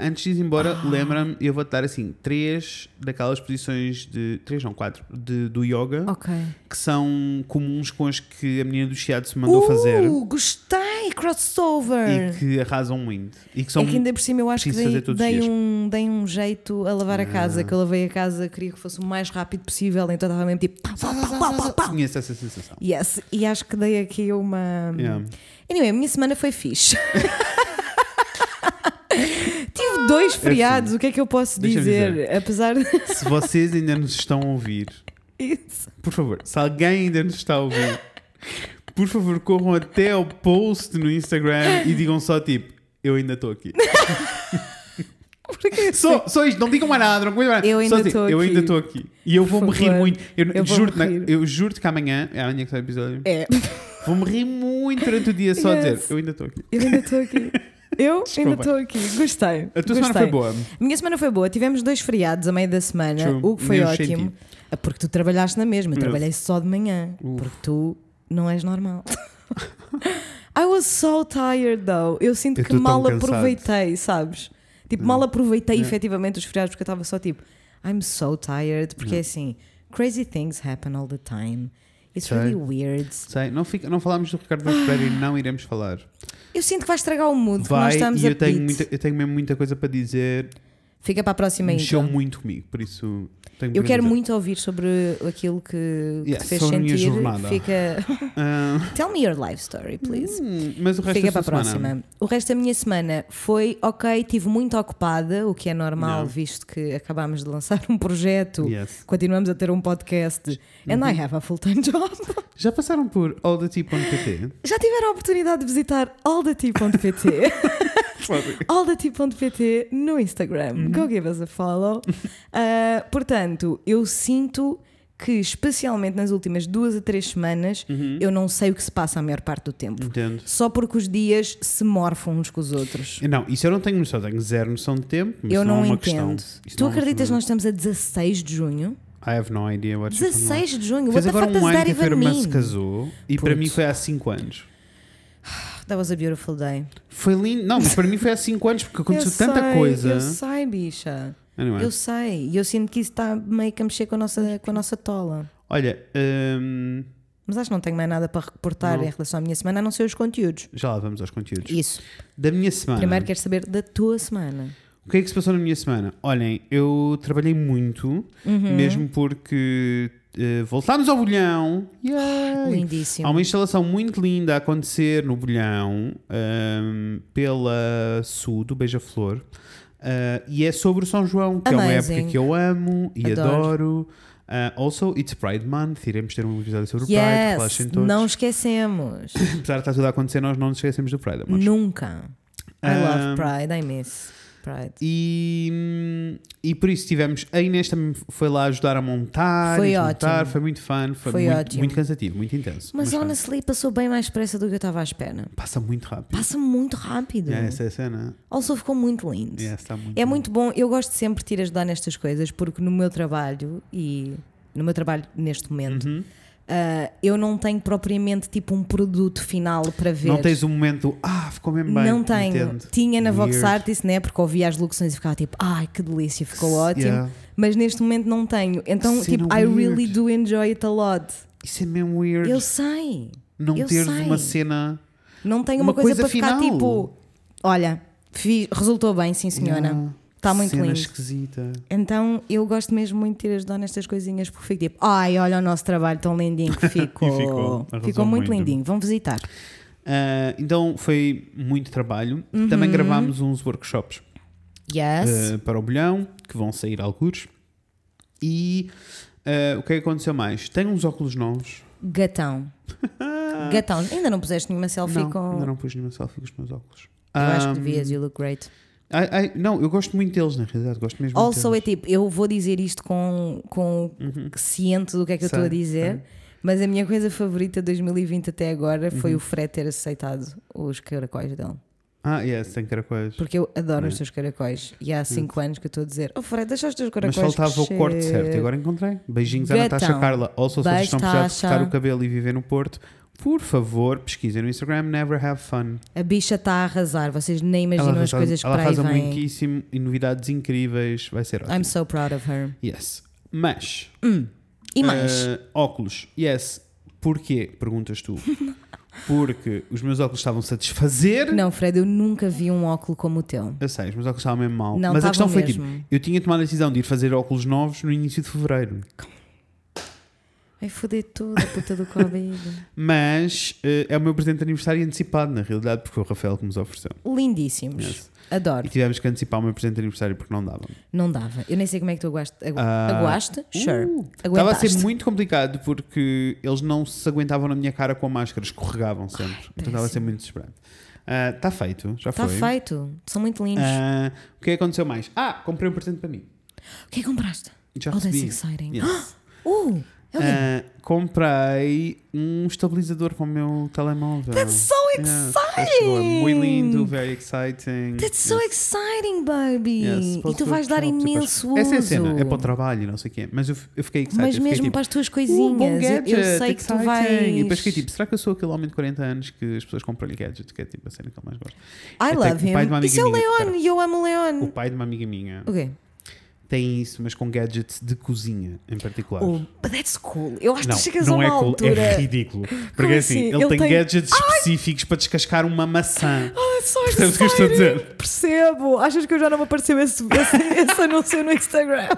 Antes de ir embora, lembra-me, eu vou-te dar assim, três daquelas posições de. Três, não, quatro. De, do yoga Ok. que são comuns com as que a menina do Shiatsu mandou fazer Uh, gostei, crossover. e que arrasam muito. E que são. É que ainda por cima eu acho que dei, fazer dei. Ah. um, dei um jeito a lavar a casa, que eu lavei a casa, queria que fosse o mais rápido possível, então estava mesmo tipo. pau, pau, pau. Conheço essa sensação. Yes, e acho que dei aqui uma. Yeah. Anyway, a minha semana foi fixe. Dois feriados, o que é que eu posso dizer? dizer. Apesar de Se vocês ainda nos estão a ouvir, isso. por favor, se alguém ainda nos está a ouvir, por favor, corram até ao post no Instagram e digam só tipo, eu ainda estou aqui. Porque Só, só isto, não digam mais nada, não mais nada. Eu ainda assim, estou Eu aqui. ainda estou aqui. E eu Por vou-me rir muito. Eu, Eu juro-te, eu juro-te que amanhã, é amanhã que sai o episódio, É, vou-me rir muito durante o dia só a Yes. dizer, eu ainda estou aqui. eu ainda estou aqui. Eu Desculpa. ainda estou aqui. Gostei. A tua semana Gostei. foi boa. A minha semana foi boa. Tivemos dois feriados a meio da semana, True. o que foi ótimo. Ah, Porque tu trabalhaste na mesma, eu trabalhei só de manhã. Uf. Porque tu não és normal. I was so tired though. Eu sinto Eu que mal cansado. aproveitei, sabes? Tipo, mal aproveitei É. efetivamente os feriados porque eu estava só tipo, I'm so tired. Porque é assim, crazy things happen all the time. It's Sei. really weird. Sei, não, fica, não falámos do Ricardo Vaz Pereira e não iremos falar. Eu sinto que vai estragar o mood, que nós Vai estamos e a eu tenho, muita, eu tenho mesmo muita coisa para dizer. Fica para a próxima Mexeu então. muito comigo, por isso tenho Eu quero dizer. muito ouvir sobre aquilo que, que Yes, te fez sobre a minha sentir. jornada. Fica. Ah, Tell me your life story, please. hum, mas o resto Fica da para a sua semana? próxima. O resto da minha semana foi ok, estive muito ocupada, o que é normal, Não. visto que acabámos de lançar um projeto, Yes. continuamos a ter um podcast, and Uhum. I have a full-time job. Já passaram por allthetea.pt? Já tiveram a oportunidade de visitar allthety.pt? allthety.pt no Instagram. Go give us a follow. Uh, portanto, eu sinto que, especialmente nas últimas duas a três semanas, Uhum. eu não sei o que se passa a maior parte do tempo. Entendo. Só porque os dias se morfam uns com os outros. Não, isso eu não tenho noção, tenho zero noção de tempo. Mas eu não, é entendo. Tu não é acreditas que nós estamos a 16 de junho? I have no idea what you're talking 16 de junho? Fez What the agora fuck um does that que a even minha irmã se casou e para mim foi há 5 anos. That was a beautiful day. Foi lindo. Não, mas para mim foi há 5 anos porque aconteceu eu tanta sei, coisa. Eu sei, bicha. Anyway. Eu sei. E eu sinto que isso está meio que a mexer com a nossa, com a nossa tola. Olha, hum, Mas acho que não tenho mais nada para reportar Não. em relação à minha semana, a não ser os conteúdos. já lá vamos aos conteúdos. Isso. Da minha semana. Primeiro quero saber da tua semana. O que é que se passou na minha semana? Olhem, eu trabalhei muito, Uhum. mesmo porque eh, voltámos ao bolhão. Lindíssimo. Há uma instalação muito linda a acontecer no Bolhão, ahm, pela Sul do Beija-Flor, ah, e é sobre o São João, que é uma Amazing. época que eu amo e Adoro. adoro. Ah, also, it's Pride Month, iremos ter um episódio sobre o Pride, Yes, relaxem todos. não esquecemos. Apesar de estar tudo a acontecer, nós não nos esquecemos do Pride. Nunca. I Um, love Pride, I miss Pride. E, e por isso tivemos. A Inês também foi lá ajudar a montar. Foi ótimo. Foi muito fun, foi, Foi muito, ótimo. muito cansativo, muito intenso. Mas fun. honestly, passou bem mais depressa do que eu estava à espera. passa muito rápido. Passa muito rápido. É, essa é a cena. Also ficou muito lindo. É, muito É bom. muito bom, eu gosto sempre de te ir ajudar nestas coisas, porque no meu trabalho e no meu trabalho neste momento, Uhum. Ah, eu não tenho propriamente tipo um produto final para ver. Não tens um momento, ah, ficou mesmo bem. Não tenho. entendo. Tinha na Vox Weird. Artist, né? Porque ouvia as locuções e ficava tipo, ai que delícia, ficou ótimo. Yeah. Mas neste momento não tenho. Então, Cena tipo, I really weird. do enjoy it a lot. Isso é mesmo weird. Eu sei. não eu teres sei. uma cena. Não tenho Uma uma, coisa, coisa para ficar final. tipo, olha, fiz- resultou bem, sim senhora. Yeah. Está muito cena lindo. esquisita. Então eu gosto mesmo muito de ir ajudar nestas coisinhas porque fico tipo, ai, olha o nosso trabalho tão lindinho que ficou. Ficou, ficou muito, muito. lindinho. Vão visitar. Ah, então foi muito trabalho. Uhum. Também gravámos uns workshops Yes. uh, para o bolhão, que vão sair alguns. E uh, o que é que aconteceu mais? Tenho uns óculos novos. Gatão. Gatão. Ainda não puseste nenhuma selfie Não, com. ainda não pus nenhuma selfie com os meus óculos. Eu acho que Um, devias, you look great. Ai, ai, não, eu gosto muito deles, na realidade. Gosto mesmo Also é tipo, eu vou dizer isto com, com ciente do que é que eu estou a Uhum. Sei, dizer, sei. mas a minha coisa favorita de 2020 até agora foi Uhum. o Fred ter aceitado os caracóis dele. Ah, yes, tem caracóis. Porque eu adoro os Né? teus caracóis. E há 5 anos que eu estou a dizer: Oh Fred, deixa os teus Mas caracóis. faltava o corte crescer." certo e agora encontrei. Beijinhos à Gatão. Natasha Carla. Also, se vocês estão a precisar de cortar o cabelo e viver no Porto, por favor, pesquisem no Instagram Never Have Fun. A bicha está a arrasar. Vocês nem imaginam as arrasa- coisas que ela para aí arrasa vêm. muitíssimo e novidades incríveis. Vai ser ótimo. I'm so proud of her. Yes. Mas, E mais? eh, óculos. Yes. Porquê? Perguntas tu. Porque os meus óculos estavam-se a desfazer. Não, Fred, eu nunca vi um óculo como o teu. Eu sei, os meus óculos estavam mesmo mal. Não, Mas a questão estavam foi tipo: mesmo. eu tinha tomado a decisão de ir fazer óculos novos no início de fevereiro. Vai foder tudo, a puta do Covid. Mas eh, é o meu presente de aniversário antecipado, na realidade, porque foi o Rafael que nos ofereceu. Lindíssimos. Yes. Adoro. E tivemos que antecipar o meu presente de aniversário porque não dava. Não dava. Eu nem sei como é que tu aguaste. Agu Ah, aguaste? Sure. Uh, Estava a Aguentaste. ser muito complicado porque eles não se aguentavam na minha cara com a máscara, escorregavam sempre. então estava a ser muito desesperado. Está feito, já Está foi. feito. São muito lindos. Ah, o que é que aconteceu mais? Ah, comprei um presente para mim. O que é que compraste? Já oh, that's recebi. exciting. Yes. Uh, é? Ah, comprei um estabilizador para o meu telemóvel. That's so chegou. É muito lindo, very exciting. That's so Yes. exciting, baby. Yes, e tu vais dar e imenso uso. Essa é a cena, é para o trabalho não sei o quê. Mas eu, eu fiquei excited. Mas eu fiquei mesmo tipo, para as tuas "Uh, coisinhas. bom Eu- gadget, eu sei que tu exciting." vais. E depois fiquei tipo, será que eu sou aquele homem de 40 anos que as pessoas compram-lhe gadgets, que é tipo a cena que ele mais gosta? I Até love o him. Isso é o Leon e eu amo o O Leon. pai de uma amiga minha O quê? Tem isso, mas com gadgets de cozinha em particular. Oh, but that's cool. Eu acho não, que chegas não a é uma cool, altura. é ridículo. Porque Como assim, ele, Ele tem, tem- gadgets específicos para descascar uma maçã. Ah, so Percebes o que eu estou a dizer? Percebo. Achas que eu já não me apareceu esse, esse, esse anúncio no Instagram?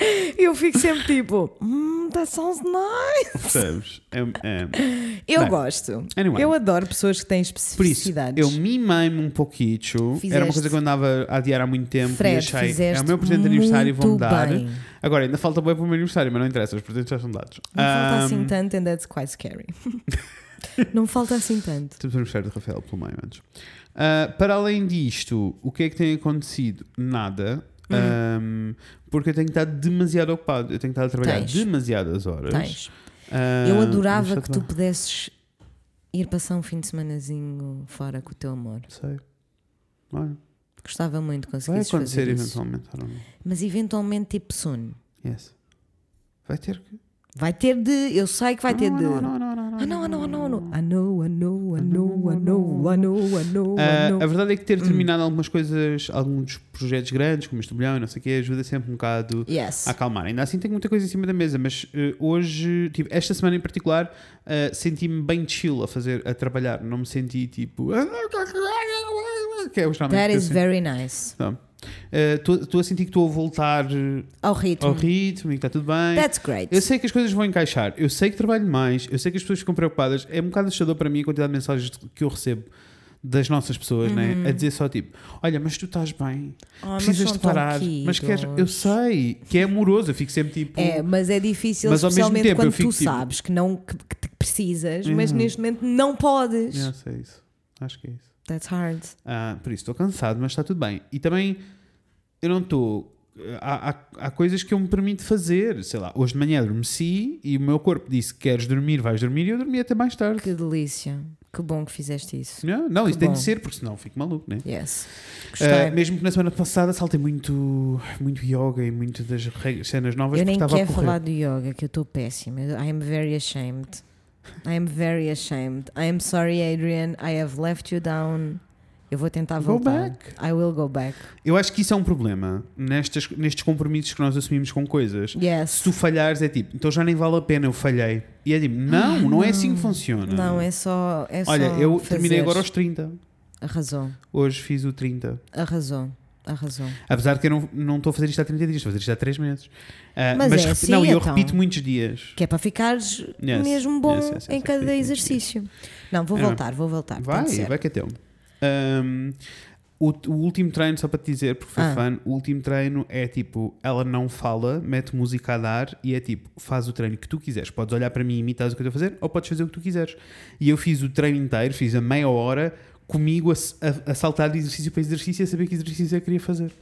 E eu fico sempre tipo, hum, that sounds nice. Percebes? É, é- Eu Bem, gosto. anyway. Eu adoro pessoas que têm Por isso, especificidades. eu mimei-me um pouquinho. Era uma coisa que eu andava a adiar há muito tempo Fred, e achei. É o meu presente de aniversário e muito dar. bem. Agora, ainda falta bem para o meu aniversário, mas não interessa, os presentes já são dados. Não falta Ahm, assim tanto, and that's quite scary. não falta assim tanto. Temos o aniversário de Rafael pelo meio antes. Ah, para além disto, o que é que tem acontecido? Nada. Hum. Ahm, porque eu tenho estado demasiado ocupado. Eu tenho estado a trabalhar Tens. demasiadas horas. Tens. Ah, Eu adorava que tudo tu pudesses ir passar um fim de semanazinho fora com o teu amor. Sei. Olha, Gostava muito de vai conseguir acontecer fazer isso. eventualmente. I don't know. Mas eventualmente tipo soon. Yes. Vai ter que. Vai ter de. Eu sei que vai ter de. Não, não, não, não, não, Ah, ah, ah, não, ah, não. I know, I know, I know, I know, I know, I know, I Ah, know. a verdade é que Hum. ter terminado algumas coisas, alguns projetos grandes, como este bilhão e não sei o que, ajuda sempre um bocado Yes. a acalmar. Ainda assim tenho muita coisa em cima da mesa, mas eh, hoje, tipo, esta semana em particular, eh, senti-me bem chill a fazer, a trabalhar. Não me senti tipo. Que é That is very nice. Estou a sentir que estou a voltar eh, Ao ritmo. ao ritmo e que está tudo bem. That's great. Eu sei que as coisas vão encaixar, eu sei que trabalho mais, eu sei que as pessoas ficam preocupadas. É um bocado assustador para mim a quantidade de mensagens que eu recebo das nossas pessoas, né? a dizer só tipo: Olha, mas tu estás bem, Oh, Uhum. mas precisas de parar, mas queres. Eu sei que é amoroso, eu fico sempre tipo. É, mas é difícil, Mas especialmente tempo eu quando tu tipo- sabes que não que, que precisas, mas Uhum. neste momento não podes. Yeah, sei isso. Acho que é isso. That's hard. Ah, por isso, estou cansado, mas está tudo bem. E também, eu não estou. Há, há, há coisas que eu me permito fazer. Sei lá, hoje de manhã adormeci e o meu corpo disse: Queres dormir, vais dormir, e eu dormi até mais tarde. Que delícia. Que bom que fizeste isso. Não, não Que isso tem bom. de ser, porque senão fico maluco, né? Yes. Gostei. mesmo que na semana passada saltei muito, muito yoga e muito das regras, cenas novas eu nem quero falar do yoga, que eu estou péssima. I am very ashamed. I am very ashamed. I am sorry, Adrian. I have left you down. Eu vou tentar Go voltar. back. I will go back. Eu acho que isso é um problema nestes, nestes compromissos que nós assumimos com coisas. Se Yes. tu falhares, é tipo, então já nem vale a pena, eu falhei. E é tipo, não, não, é assim que funciona. Não, é só. É Olha, só eu fazer. terminei agora aos 30. Arrasou. Hoje fiz o 30. Arrasou. Arrasou. Apesar de que eu não não estou a fazer isto há 30 dias, estou a fazer isto há 3 meses. Ah, Mas é repi- assim, não, eu então. repito muitos dias. Que é para ficares Yes. mesmo bom Yes, yes, em cada exercício. Não, vou É. voltar, vou voltar. Vai, vai que é teu. Ahm, o, o último treino, só para te dizer, porque foi Ah. fã, o último treino é tipo, ela não fala, mete música a dar e é tipo, faz o treino que tu quiseres. Podes olhar para mim e imitar o que eu estou a fazer, ou podes fazer o que tu quiseres. E eu fiz o treino inteiro, fiz a meia hora, comigo a, a- a saltar de exercício para exercício e a saber que exercício é que queria fazer.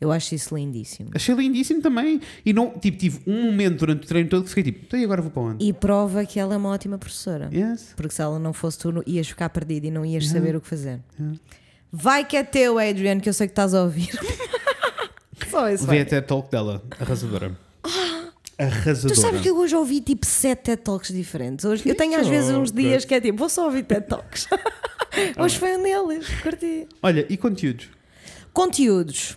Eu acho isso lindíssimo. Achei lindíssimo também. E não, tipo, tive um momento durante o treino todo que fiquei tipo, então e agora vou para onde? E prova que ela é uma ótima professora. Yes. Porque se ela não fosse tu, ias ficar perdido e não ias saber o que fazer. Vai que é teu, Adrian, que eu sei que estás a ouvir. Só isso. Vê vai. a TED Talk dela, arrasadora. Tu Arrasadora. sabes que eu hoje ouvi tipo sete TED Talks diferentes. Hoje, eu tenho às vezes uns dias que é tipo, vou só ouvir TED Talks. hoje foi um deles, curti. Olha, e conteúdos? Conteúdos.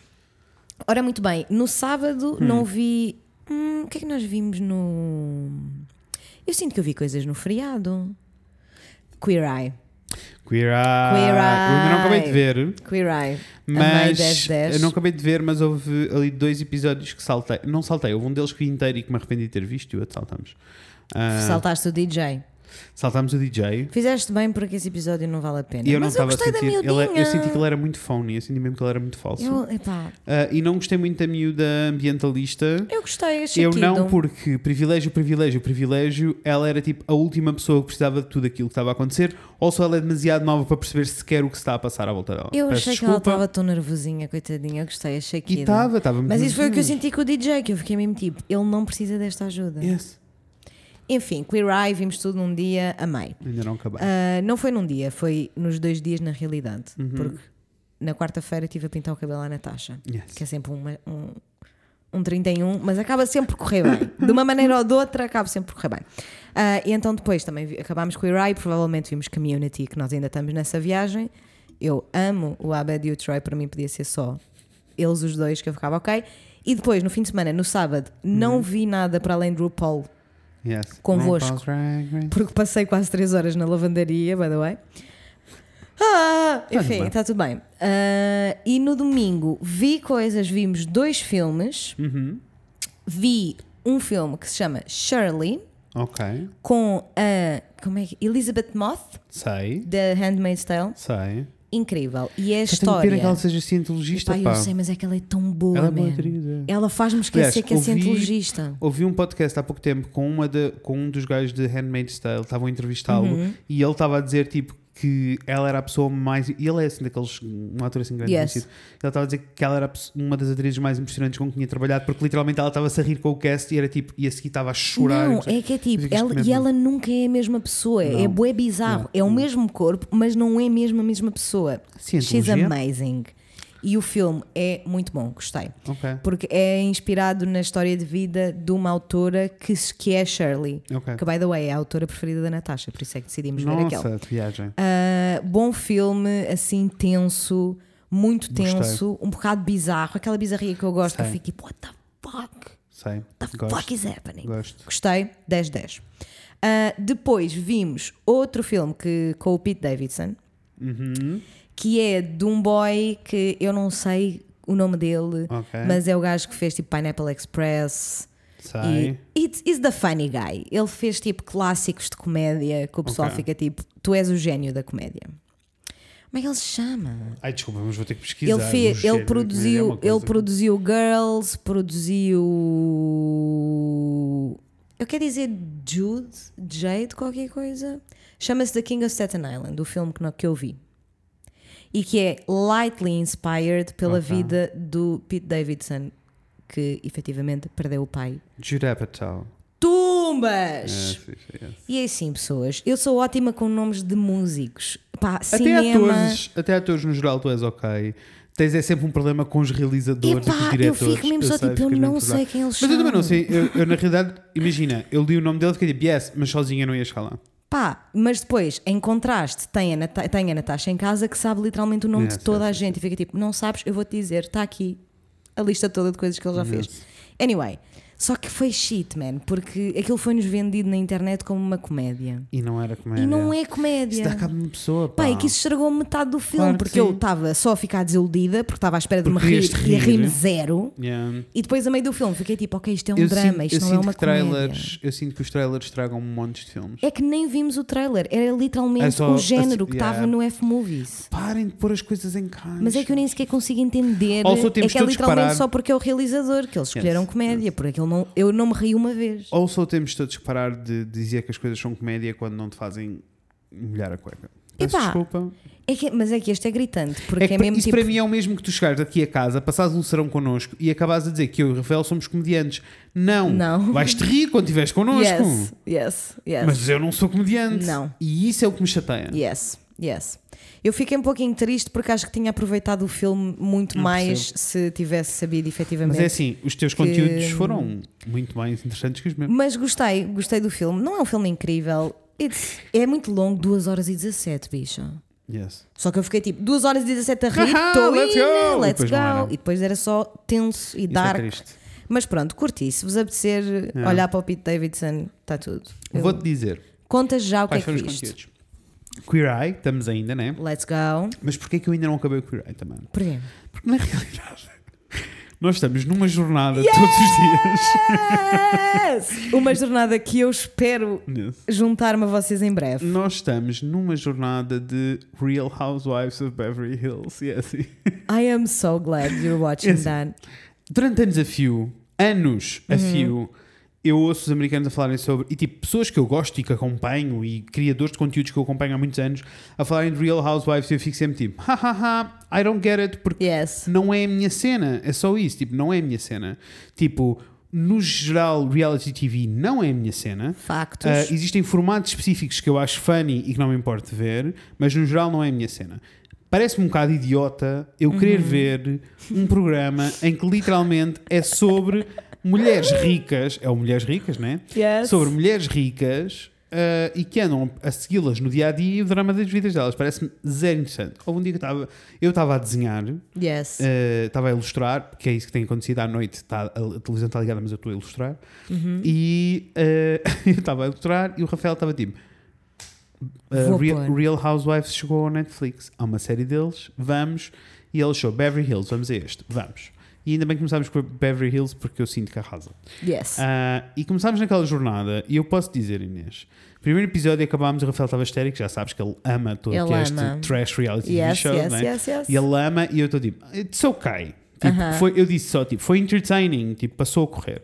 Ora, muito bem, no sábado Hum. não vi. Hum, o que é que nós vimos no. Eu sinto que eu vi coisas no feriado. Queer Eye. Queer Eye. Queer Eu ainda não acabei de Eye. ver, Queer Eye. Mas 10-10. eu não acabei de ver, mas houve ali dois episódios que saltei. Não saltei, houve um deles que vi inteiro e que me arrependi de ter visto e o outro saltamos. Ah, Saltaste o DJ. Saltámos o DJ. Fizeste bem porque esse episódio não vale a pena. E eu não Mas eu estava a gostei da sentir. ele- miudinha. eu senti que ele era muito phony, eu senti mesmo que ele era muito falso. Eu, Ah, e não gostei muito da miúda ambientalista. eu gostei, achei Eu não, porque privilégio, privilégio, privilégio, ela era tipo a última pessoa que precisava de tudo aquilo que estava a acontecer, ou só ela é demasiado nova para perceber sequer o que se está a passar à volta dela. Eu Peço achei que ela desculpa. estava tão nervosinha, coitadinha. Eu gostei, achei que. E estava, estava muito Mas isso foi o que eu senti com o DJ, que eu fiquei mesmo tipo, ele não precisa desta ajuda. Yes. Enfim, Queer Eye, vimos tudo num dia, amei. Ainda não acabei. Ah, não foi num dia, foi nos dois dias na realidade. Uhum. Porque na quarta-feira estive a pintar o cabelo à Natasha, Yes. que é sempre uma- um, um 31, mas acaba sempre por correr bem. De uma maneira ou de outra, acaba sempre por correr bem. Ah, e então depois também acabámos Queer Eye, provavelmente vimos Community, que nós ainda estamos nessa viagem. Eu amo o Abed e o Troy, para mim podia ser só eles os dois que eu ficava ok. E depois, no fim de semana, no sábado, não vi nada para além de RuPaul, Yes. Convosco. Porque passei quase 3 horas na lavandaria, by the way. Ah, tudo enfim, está tudo bem. Ah, e no domingo vi coisas, vimos dois filmes. Uhum. Vi um filme que se chama Shirley, Ok. com a como é que, Elizabeth Moth, Sei. da Handmaid's Tale. Sei. Incrível. E é a Só tenho história. pena que ela seja cientologista, Pá, pá. eu sei, mas é que ela é tão boa, Ela é boa man. é. Ela faz-me esquecer Aliás, que é ouvi- cientologista. Ouvi um podcast há pouco tempo com, uma de- com um dos gajos de Handmaid's Tale, estavam a entrevistá-lo Uhum. e ele estava a dizer tipo que ela era a pessoa mais. E ele é assim daqueles. Um ator assim grande Yes. conhecido. Ele estava a dizer que ela era uma das atrizes mais impressionantes com quem tinha trabalhado, porque literalmente ela estava-se a rir com o cast e era tipo. E a seguir estava a chorar. Não, é que é tipo, ela, mesmo- e ela nunca é a mesma pessoa. É Não. bué bizarro. Não. É o mesmo corpo, mas não é mesmo a mesma pessoa. She's Cientologia? amazing. E o filme é muito bom, gostei. Ok. Porque é inspirado na história de vida de uma autora que, que é Shirley. Ok. Que, by the way, é a autora preferida da Natasha, por isso é que decidimos ver aquela. Nossa, viagem. Ah, bom filme, assim, tenso, muito Gostei. tenso, um bocado bizarro, aquela bizarria que eu gosto, que eu Sei. fico tipo, what the fuck? Sei. The Gosto. fuck is happening? Gosto. Gostei, 10-10. Ah, depois vimos outro filme que, com o Pete Davidson, Uhum. Que é de um boy que eu não sei o nome dele, Ok. mas é o gajo que fez tipo Pineapple Express. Sei. E it's, it's the funny guy. Ele fez tipo clássicos de comédia que o pessoal Ok. fica tipo, tu és o gênio da comédia. Como é que ele se chama? Ai, desculpa, mas vou ter que pesquisar. Ele, fez, ele é produziu, coisa ele produziu Girls, produziu. Eu quero dizer Jude, Jade, qualquer coisa. Chama-se The King of Staten Island, o filme que, que eu vi. E que é lightly inspired pela Ok. vida do Pete Davidson, que efetivamente perdeu o pai. Judd Apatow. Tumbas! Yes, yes, yes. E é assim, pessoas, eu sou ótima com nomes de músicos. Pá, Até cinema. atores, até atores no geral tu és ok. Tens é sempre um problema com os realizadores e com os Epá, eu diretores. fico mesmo só tipo, eu não sei quem eles Mas são. eu também não sei. Eu, eu, na realidade, imagina, eu li o nome dele e fiquei tipo, yes, mas sozinha não ia lá. Pá, mas depois, em contraste, tem a, Nata tem a Natasha em casa que sabe literalmente o nome Yes, de toda yes, a gente e fica tipo, não sabes, eu vou-te dizer, está aqui a lista toda de coisas que ele já fez. Anyway, só que foi shit, man, porque aquilo foi-nos vendido na internet como uma comédia. E não era comédia. E não é Isso comédia. dá cabo de uma pessoa, pá. Pá, é que isso estragou metade do filme, Claro que porque eu sim. estava só a ficar desiludida, porque estava à espera de me rir ias-te e a rir. rir-me zero. Yeah. E depois, a meio do filme, fiquei tipo, ok, isto é um Eu drama, sinto, isto eu não é uma que comédia. trailers, Eu sinto que os trailers estragam montes de filmes. É que nem vimos o trailer, era literalmente É só o género assim, que estava yeah. no F-Movies. Parem de pôr as coisas em caixa. Mas é que eu nem sequer consigo entender. Also, é que é literalmente parar- só porque é o realizador que eles escolheram Yes, comédia, porque aquilo não, eu não me ri uma vez. Ou só temos todos que parar de dizer que as coisas são comédia quando não te fazem molhar a cueca. Peço Epá, desculpa. É que- mas é que este é gritante, porque É é, que para- mesmo isso tipo. para mim é o mesmo que tu chegares aqui a casa, passares um serão connosco e acabares a dizer que eu e o Rafael somos comediantes. Não. Não. Vais-te rir quando estiveres connosco. Yes, yes, yes. Mas eu não sou comediante. Não. E isso é o que me chateia. Yes, yes. Eu fiquei um pouquinho triste porque acho que tinha aproveitado o filme muito Não mais se tivesse sabido efetivamente. Mas é assim, os teus que- conteúdos foram muito mais interessantes que os meus. Mas gostei, gostei do filme. Não é um filme incrível. It's- é muito longo, 2 horas e 17, bicha. Yes. Só que eu fiquei tipo 2 horas e 17 a rir, estou let's in, go! Let's go. E depois era só tenso e Isso é dark. Mas pronto, curti. Se vos apetecer É. olhar para o Pete Davidson, está tudo. Vou-te dizer Conta já o que quais é que foram os viste. conteúdos. Queer Eye, estamos ainda, né? Let's go. Mas porquê que eu ainda não acabei o Queer Eye também? Porquê? Porque na realidade nós estamos numa jornada todos os Yes! Uma jornada que eu espero dias. juntar-me a vocês em breve. Nós estamos numa jornada de Real Housewives of Beverly Hills. E é assim. I am so glad you're watching Yes. that. Durante anos a fio, anos a Uhum. Eu ouço os americanos a falarem sobre, e tipo, pessoas que eu gosto e que acompanho, e criadores de conteúdos que eu acompanho há muitos anos, a falarem de Real Housewives, e eu fico sempre tipo, hahaha, I don't get it, porque Yes. não é a minha cena, é só isso, tipo, não é a minha cena. Tipo, no geral, reality TV não é a minha cena. Factos. Ah, existem formatos específicos que eu acho funny e que não me importo ver, mas no geral não é a minha cena. Parece-me um bocado idiota eu querer ver um programa em que literalmente é sobre mulheres ricas, é o Mulheres Ricas, né? Yes. Sobre mulheres ricas ah, e que andam a segui-las no dia a dia e o drama das vidas delas. Parece-me zero interessante. Houve um dia que eu estava eu estava a desenhar, Yes. ah, estava a ilustrar, porque é isso que tem acontecido à noite. Tá, a, televisão está ligada, mas eu estou a ilustrar. Uhum. E ah, eu estava a ilustrar e o Rafael estava tipo. Vou Real. Real Housewives chegou ao Netflix. Há uma série deles, vamos. E ele achou Beverly Hills, vamos a este, vamos. E ainda bem que começámos com Beverly Hills porque eu sinto que arrasa. Yes. Ah, e começámos naquela jornada, e eu posso dizer, Inês, primeiro episódio acabámos, o Rafael estava histérico, já sabes que ele ama todo Ele é este ama. trash reality yes, show, yes, não é? yes, yes. E ele ama, e eu estou tipo, it's okay. Tipo, Aham. foi, eu disse só, tipo, foi entertaining, tipo, passou a correr.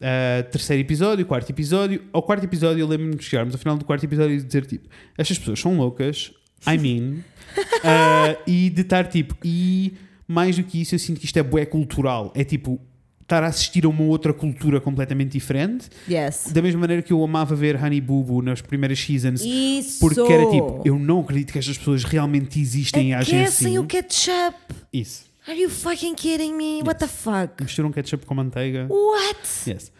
Ah, terceiro episódio, quarto episódio. Ao quarto episódio, eu lembro-me de chegarmos ao final do quarto episódio e dizer tipo: Estas pessoas são loucas, I mean, ah, e de estar tipo, e mais do que isso, eu sinto que isto é bué cultural. É tipo, estar a assistir a uma outra cultura completamente diferente. Yes. Da mesma maneira que eu amava ver Honey Boo Boo nas primeiras seasons. Isso. Porque era tipo, eu não acredito que estas pessoas realmente existem e agem assim. o ketchup. Isso. Are you fucking kidding me? What the fuck? Misturam ketchup com manteiga. What? Yes.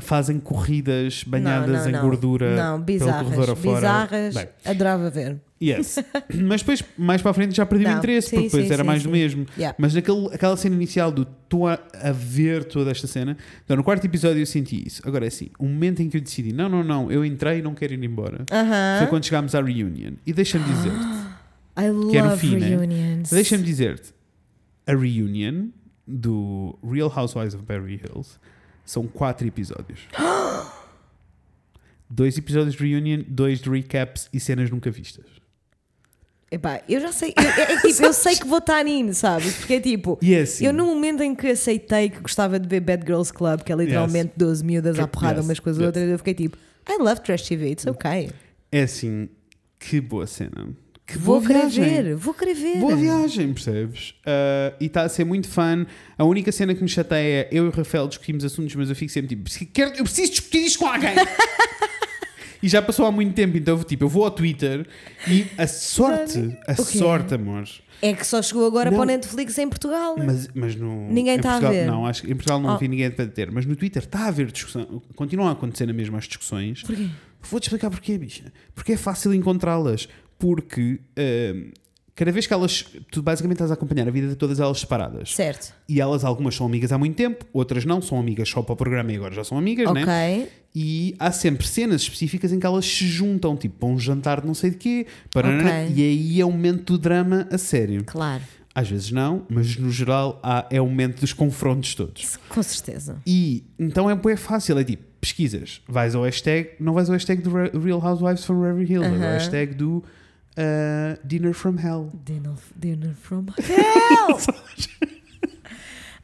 Fazem corridas banhadas não, não, em não. gordura Não, pelo corredor bizarras. afora. Bizarras. Bem, Adorava ver. Yes. Mas depois, mais para a frente, já perdi o Não, interesse, sim, porque depois sim, era sim, mais do mesmo. Yeah. Mas naquele, aquela cena inicial do estou a, a ver toda esta cena, então no quarto episódio eu senti isso. Agora é assim, o momento em que eu decidi, não, não, não, eu entrei e não quero ir embora, Aham. foi quando chegámos à reunion. E deixa-me dizer-te, I que é love né? reunions. deixa-me dizer-te, a reunion do Real Housewives of Beverly Hills são quatro episódios. Dois episódios de reunion, dois de recaps e cenas nunca vistas. Epá, eu já sei. Eu, é, é tipo, eu sei que vou estar in, sabes? Porque é tipo. E é assim. Eu, no momento em que aceitei que gostava de ver Bad Girls Club, que é literalmente 12 miúdas à porrada Yes, umas com as yes. outras, eu fiquei tipo, I love Trash TV, it's okay. É assim, que boa cena. Que Vou querer ver, vou querer ver. Boa viagem, percebes? Ah, e está a ser muito fun. A única cena que me chateia é eu e o Rafael discutimos assuntos, mas eu fico sempre tipo, "Se quero- eu preciso discutir isto com alguém. e já passou há muito tempo, então tipo, eu vou ao Twitter e a sorte, a O quê? sorte, amor. É que só chegou agora Não. para o Netflix em Portugal. Mas, mas no, Ninguém em tá a ver. Não, acho que em Portugal não Oh. vi ninguém para ter, mas no Twitter está a haver discussão. Continuam a acontecer na mesma as discussões. Porquê? Vou-te explicar porquê, bicha. Porque é fácil encontrá-las. Porque hum, cada vez que elas. Tu basicamente estás a acompanhar a vida de todas elas separadas. Certo. E elas, algumas são amigas há muito tempo, outras não, são amigas só para o programa e agora já são amigas, Ok. né? E há sempre cenas específicas em que elas se juntam, tipo para um jantar de não sei de quê, para Ok. e aí é o momento do drama a sério. Claro. Às vezes não, mas no geral há, é o momento dos confrontos todos. Com certeza. E então é bem fácil, é tipo, pesquisas, vais ao hashtag, não vais ao hashtag do Re- Real Housewives from Beverly Hills, vais ao hashtag do uh, Dinner from Hell. Dinner, dinner from hell!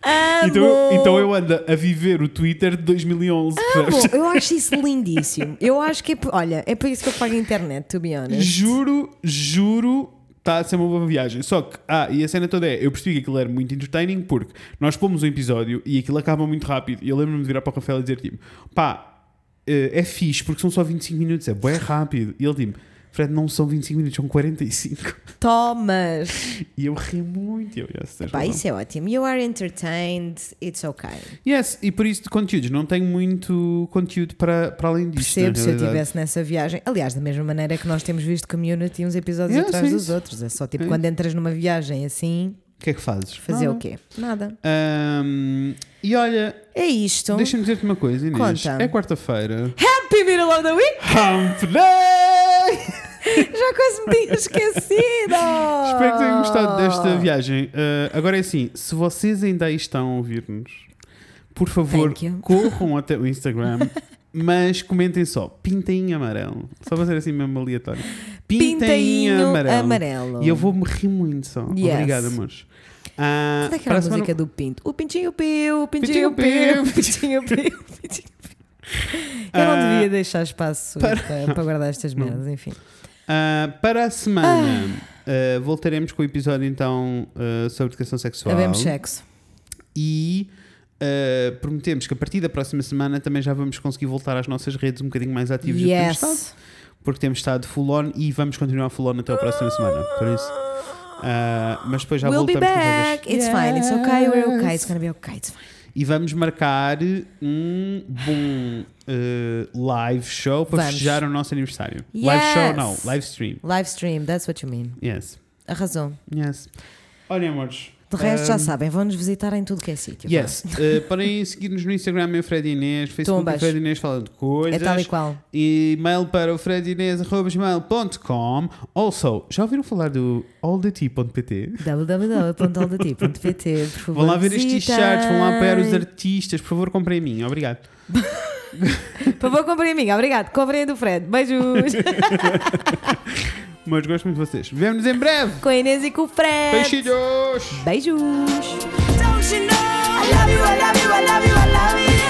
Amo! Então, então eu ando a viver o Twitter de 2011, percebes? Amo! Eu acho isso lindíssimo. Eu acho que é. Olha, é por isso que eu pago a internet, to be honest. Juro, juro, está a ser uma boa viagem. Só que, ah, e a cena toda é, eu percebi que aquilo era muito entertaining porque nós pomos um episódio e aquilo acaba muito rápido. E eu lembro-me de virar para o Rafael e dizer tipo, pá, eh, é fixe porque são só 25 minutos, é bem rápido. E ele tipo, Fred, não são 25 minutos, são 45. Tomas! E eu ri muito. Eu, yes, tens Pá, razão. isso é ótimo. You are entertained, it's okay. Yes, e por isso de conteúdos, não tenho muito conteúdo para, para além disto. Percebo se eu estivesse nessa viagem. Aliás, da mesma maneira que nós temos visto community uns episódios Yeah, atrás dos outros. É só tipo É. quando entras numa viagem assim, O que é que fazes? fazer Nada. o quê? Nada. Ahm, e olha, É isto. deixa-me dizer-te uma coisa, Inês. Conta. É quarta-feira. Happy Middle of the Week! Hump Day! Já quase me tinha esquecido! Espero que tenham gostado desta viagem. Uh, agora é assim, se vocês ainda aí estão a ouvir-nos, por favor, corram até o Instagram, mas comentem só, pintem em amarelo. Só para ser assim mesmo aleatório. Pintem em Pintainho amarelo. amarelo. E eu vou-me rir muito só. Yes. Obrigado, amores. Ah, é que para era a a semana- música do Pinto? O Pintinho Piu, o Pintinho Pintinho Piu. Piu, o Pintinho Piu, Pintinho Piu. Eu não Ah, devia deixar espaço para, para guardar estas merdas, enfim. Ah, para a semana ah, voltaremos com o episódio então ah, sobre educação sexual. Havemos sexo. e uh, prometemos que a partir da próxima semana também já vamos conseguir voltar às nossas redes um bocadinho mais ativos do que temos estado, Yes. porque temos estado full on e vamos continuar full on até a próxima semana. Por isso, uh, mas depois já We'll be voltamos com coisas. back. It's fine. It's okay. We're okay. It's gonna be okay. It's fine. E vamos marcar um bom eh, live show para Vamos. festejar o nosso aniversário. Live Yes! show, não, live stream. Live stream, that's what you mean. Yes, Arrasou. yes. Olhem, amores. De resto, já sabem, vão-nos visitar em tudo que é sítio. Yes, uh, podem seguir-nos no Instagram, eu Fred Inês, Facebook, Tumbas. Fred Inês fala de É coisas. tal e qual. E-mail para o fredinês.gmail.com. Also, já ouviram falar do allthety.pt? www.aldati.pt Por favor, Vão lá ver estes visitem. t-shirts, vão lá apoiar os artistas. Por favor, comprem a mim. Obrigado. Por favor, comprem a mim. Obrigado. Comprem a do Fred. Beijos. Mas gosto muito de vocês. Vemo-nos em breve. com a Inês e com o Fred. Beijinhos! Beijos. Don't you know? I love you, I love you, I love you, I love you.